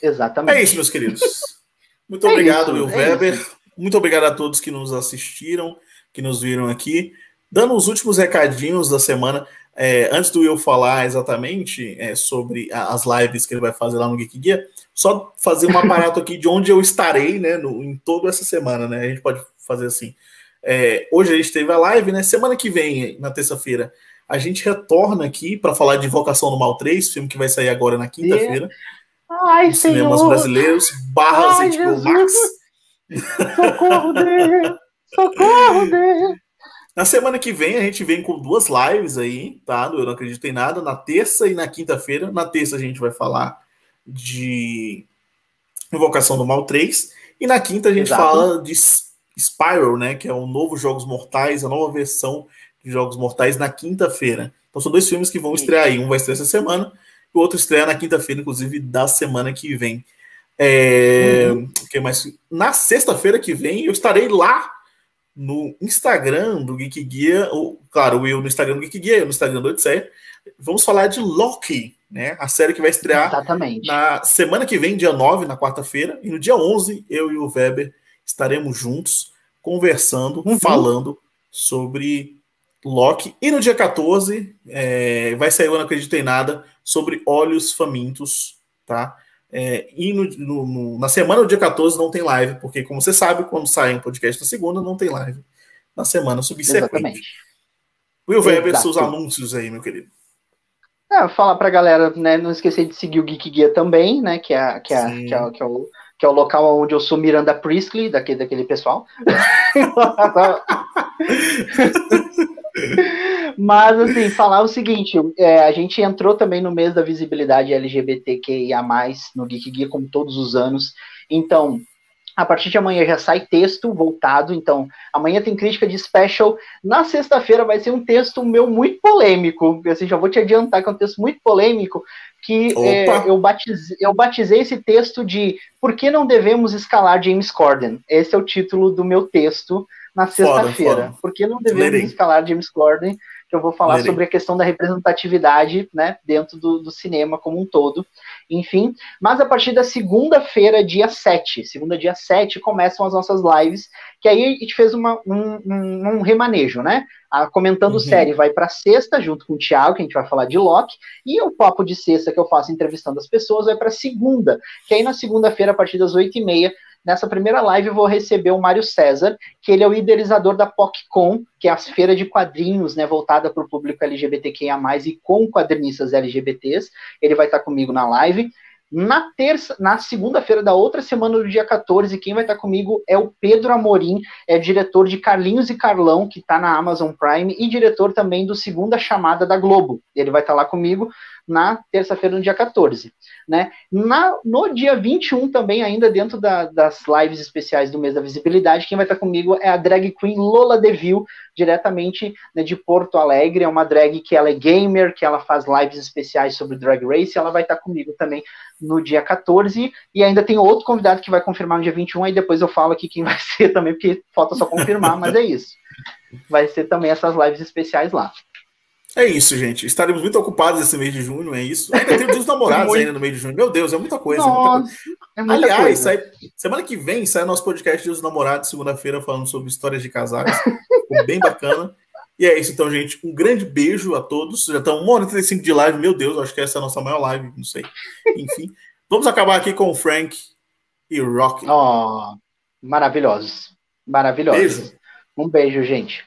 B: Exatamente.
A: É isso, meus queridos. Muito é obrigado, Will é Weber. Isso. Muito obrigado a todos que nos assistiram, que nos viram aqui. Dando os últimos recadinhos da semana, é, antes do Will falar exatamente é, sobre as lives que ele vai fazer lá no Geek Guia, só fazer um aparato aqui de onde eu estarei, né, no, em toda essa semana, né? A gente pode fazer assim. É, hoje a gente teve a live, né? Semana que vem, na terça-feira, a gente retorna aqui para falar de Invocação do Mal 3, filme que vai sair agora na quinta-feira.
B: Ai,
A: cinemas brasileiros, barras Ai, Max.
B: Socorro dele! Socorro dele!
A: Na semana que vem a gente vem com duas lives aí, tá? Eu não acredito em nada, na terça e na quinta-feira. Na terça a gente vai falar de Invocação do Mal 3 e na quinta a gente Exato. fala de Spiral, né, que é o novo Jogos Mortais, a nova versão de Jogos Mortais na quinta-feira. Então são dois filmes que vão estrear aí, um vai estrear essa semana o outro estreia na quinta-feira, inclusive, da semana que vem. É, uhum. que mais? Na sexta-feira que vem, eu estarei lá no Instagram do Geek Guia, ou, claro, o Will no Instagram do Geek Guia, eu no Instagram do Odisseia. Vamos falar de Loki, né? A série que vai estrear
B: Exatamente.
A: na semana que vem, dia 9, na quarta-feira, e no dia 11, eu e o Weber estaremos juntos conversando, uhum. falando sobre Loki. E no dia 14, é, vai sair, eu não acredito em nada, sobre Olhos Famintos, tá? É, e no, no, no, na semana do dia 14 não tem live, porque, como você sabe, quando sai um podcast na segunda, não tem live. Na semana subsequente. Exatamente. Will Weber, seus anúncios aí, meu querido.
B: É, falar pra galera, né, não esquecer de seguir o Geek Guia também, né, que é, que é, que é, que é o que é o local onde eu sou Miranda Priestley, daquele, daquele pessoal. Mas, assim, falar o seguinte: é, a gente entrou também no mês da visibilidade LGBTQIA, no Geek Guia, como todos os anos. Então, A partir de amanhã já sai texto voltado, então amanhã tem crítica de special. Na sexta-feira vai ser um texto meu muito polêmico. Assim, já vou te adiantar que é um texto muito polêmico, que é, eu, batizei, eu batizei esse texto de Por que não devemos escalar James Corden? Esse é o título do meu texto na sexta-feira. Por que não devemos escalar James Corden? Que eu vou falar sobre a questão da representatividade né, dentro do, do cinema como um todo enfim. Mas a partir da segunda-feira, dia 7, segunda, dia 7, começam as nossas lives, que aí a gente fez uma, um, um, um remanejo, né? A Comentando uhum. Série vai para sexta, junto com o Thiago, que a gente vai falar de Loki, e o papo de sexta que eu faço entrevistando as pessoas vai para segunda, que aí na segunda-feira, a partir das 8h30, Nessa primeira live eu vou receber o Mário César, que ele é o idealizador da PocCon, que é a feira de quadrinhos, né, voltada para o público LGBTQIA+, e com quadrinistas LGBTs. Ele vai estar comigo na live. Na terça, na segunda-feira da outra semana do dia 14, quem vai estar comigo é o Pedro Amorim, é diretor de Carlinhos e Carlão, que está na Amazon Prime, e diretor também do Segunda Chamada da Globo. Ele vai estar lá comigo na terça-feira, no dia 14. Né? Na, no dia 21, também, ainda dentro da, das lives especiais do mês da visibilidade, quem vai estar comigo é a drag queen Lola Deville, diretamente né, de Porto Alegre. É uma drag que ela é gamer, que ela faz lives especiais sobre drag race. Ela vai estar comigo também no dia 14. E ainda tem outro convidado que vai confirmar no dia 21. Aí depois eu falo aqui quem vai ser também, porque falta só confirmar, mas é isso. Vai ser também essas lives especiais lá.
A: É isso, gente. Estaremos muito ocupados esse mês de junho, é isso. Ainda tem o dia dos namorados ainda no mês de junho. Meu Deus, é muita coisa. Nossa, é muita coisa. Aliás, sai... semana que vem sai o nosso podcast Dia dos Namorados, segunda-feira, falando sobre histórias de casais. Ficou bem bacana. E é isso, então, gente. Um grande beijo a todos. Já estão 1 hora e 35 de live. Meu Deus, acho que essa é a nossa maior live, não sei. Enfim, vamos acabar aqui com o Frank e o Rock.
B: Oh, maravilhosos. Maravilhosos. Beijo. Um beijo, gente.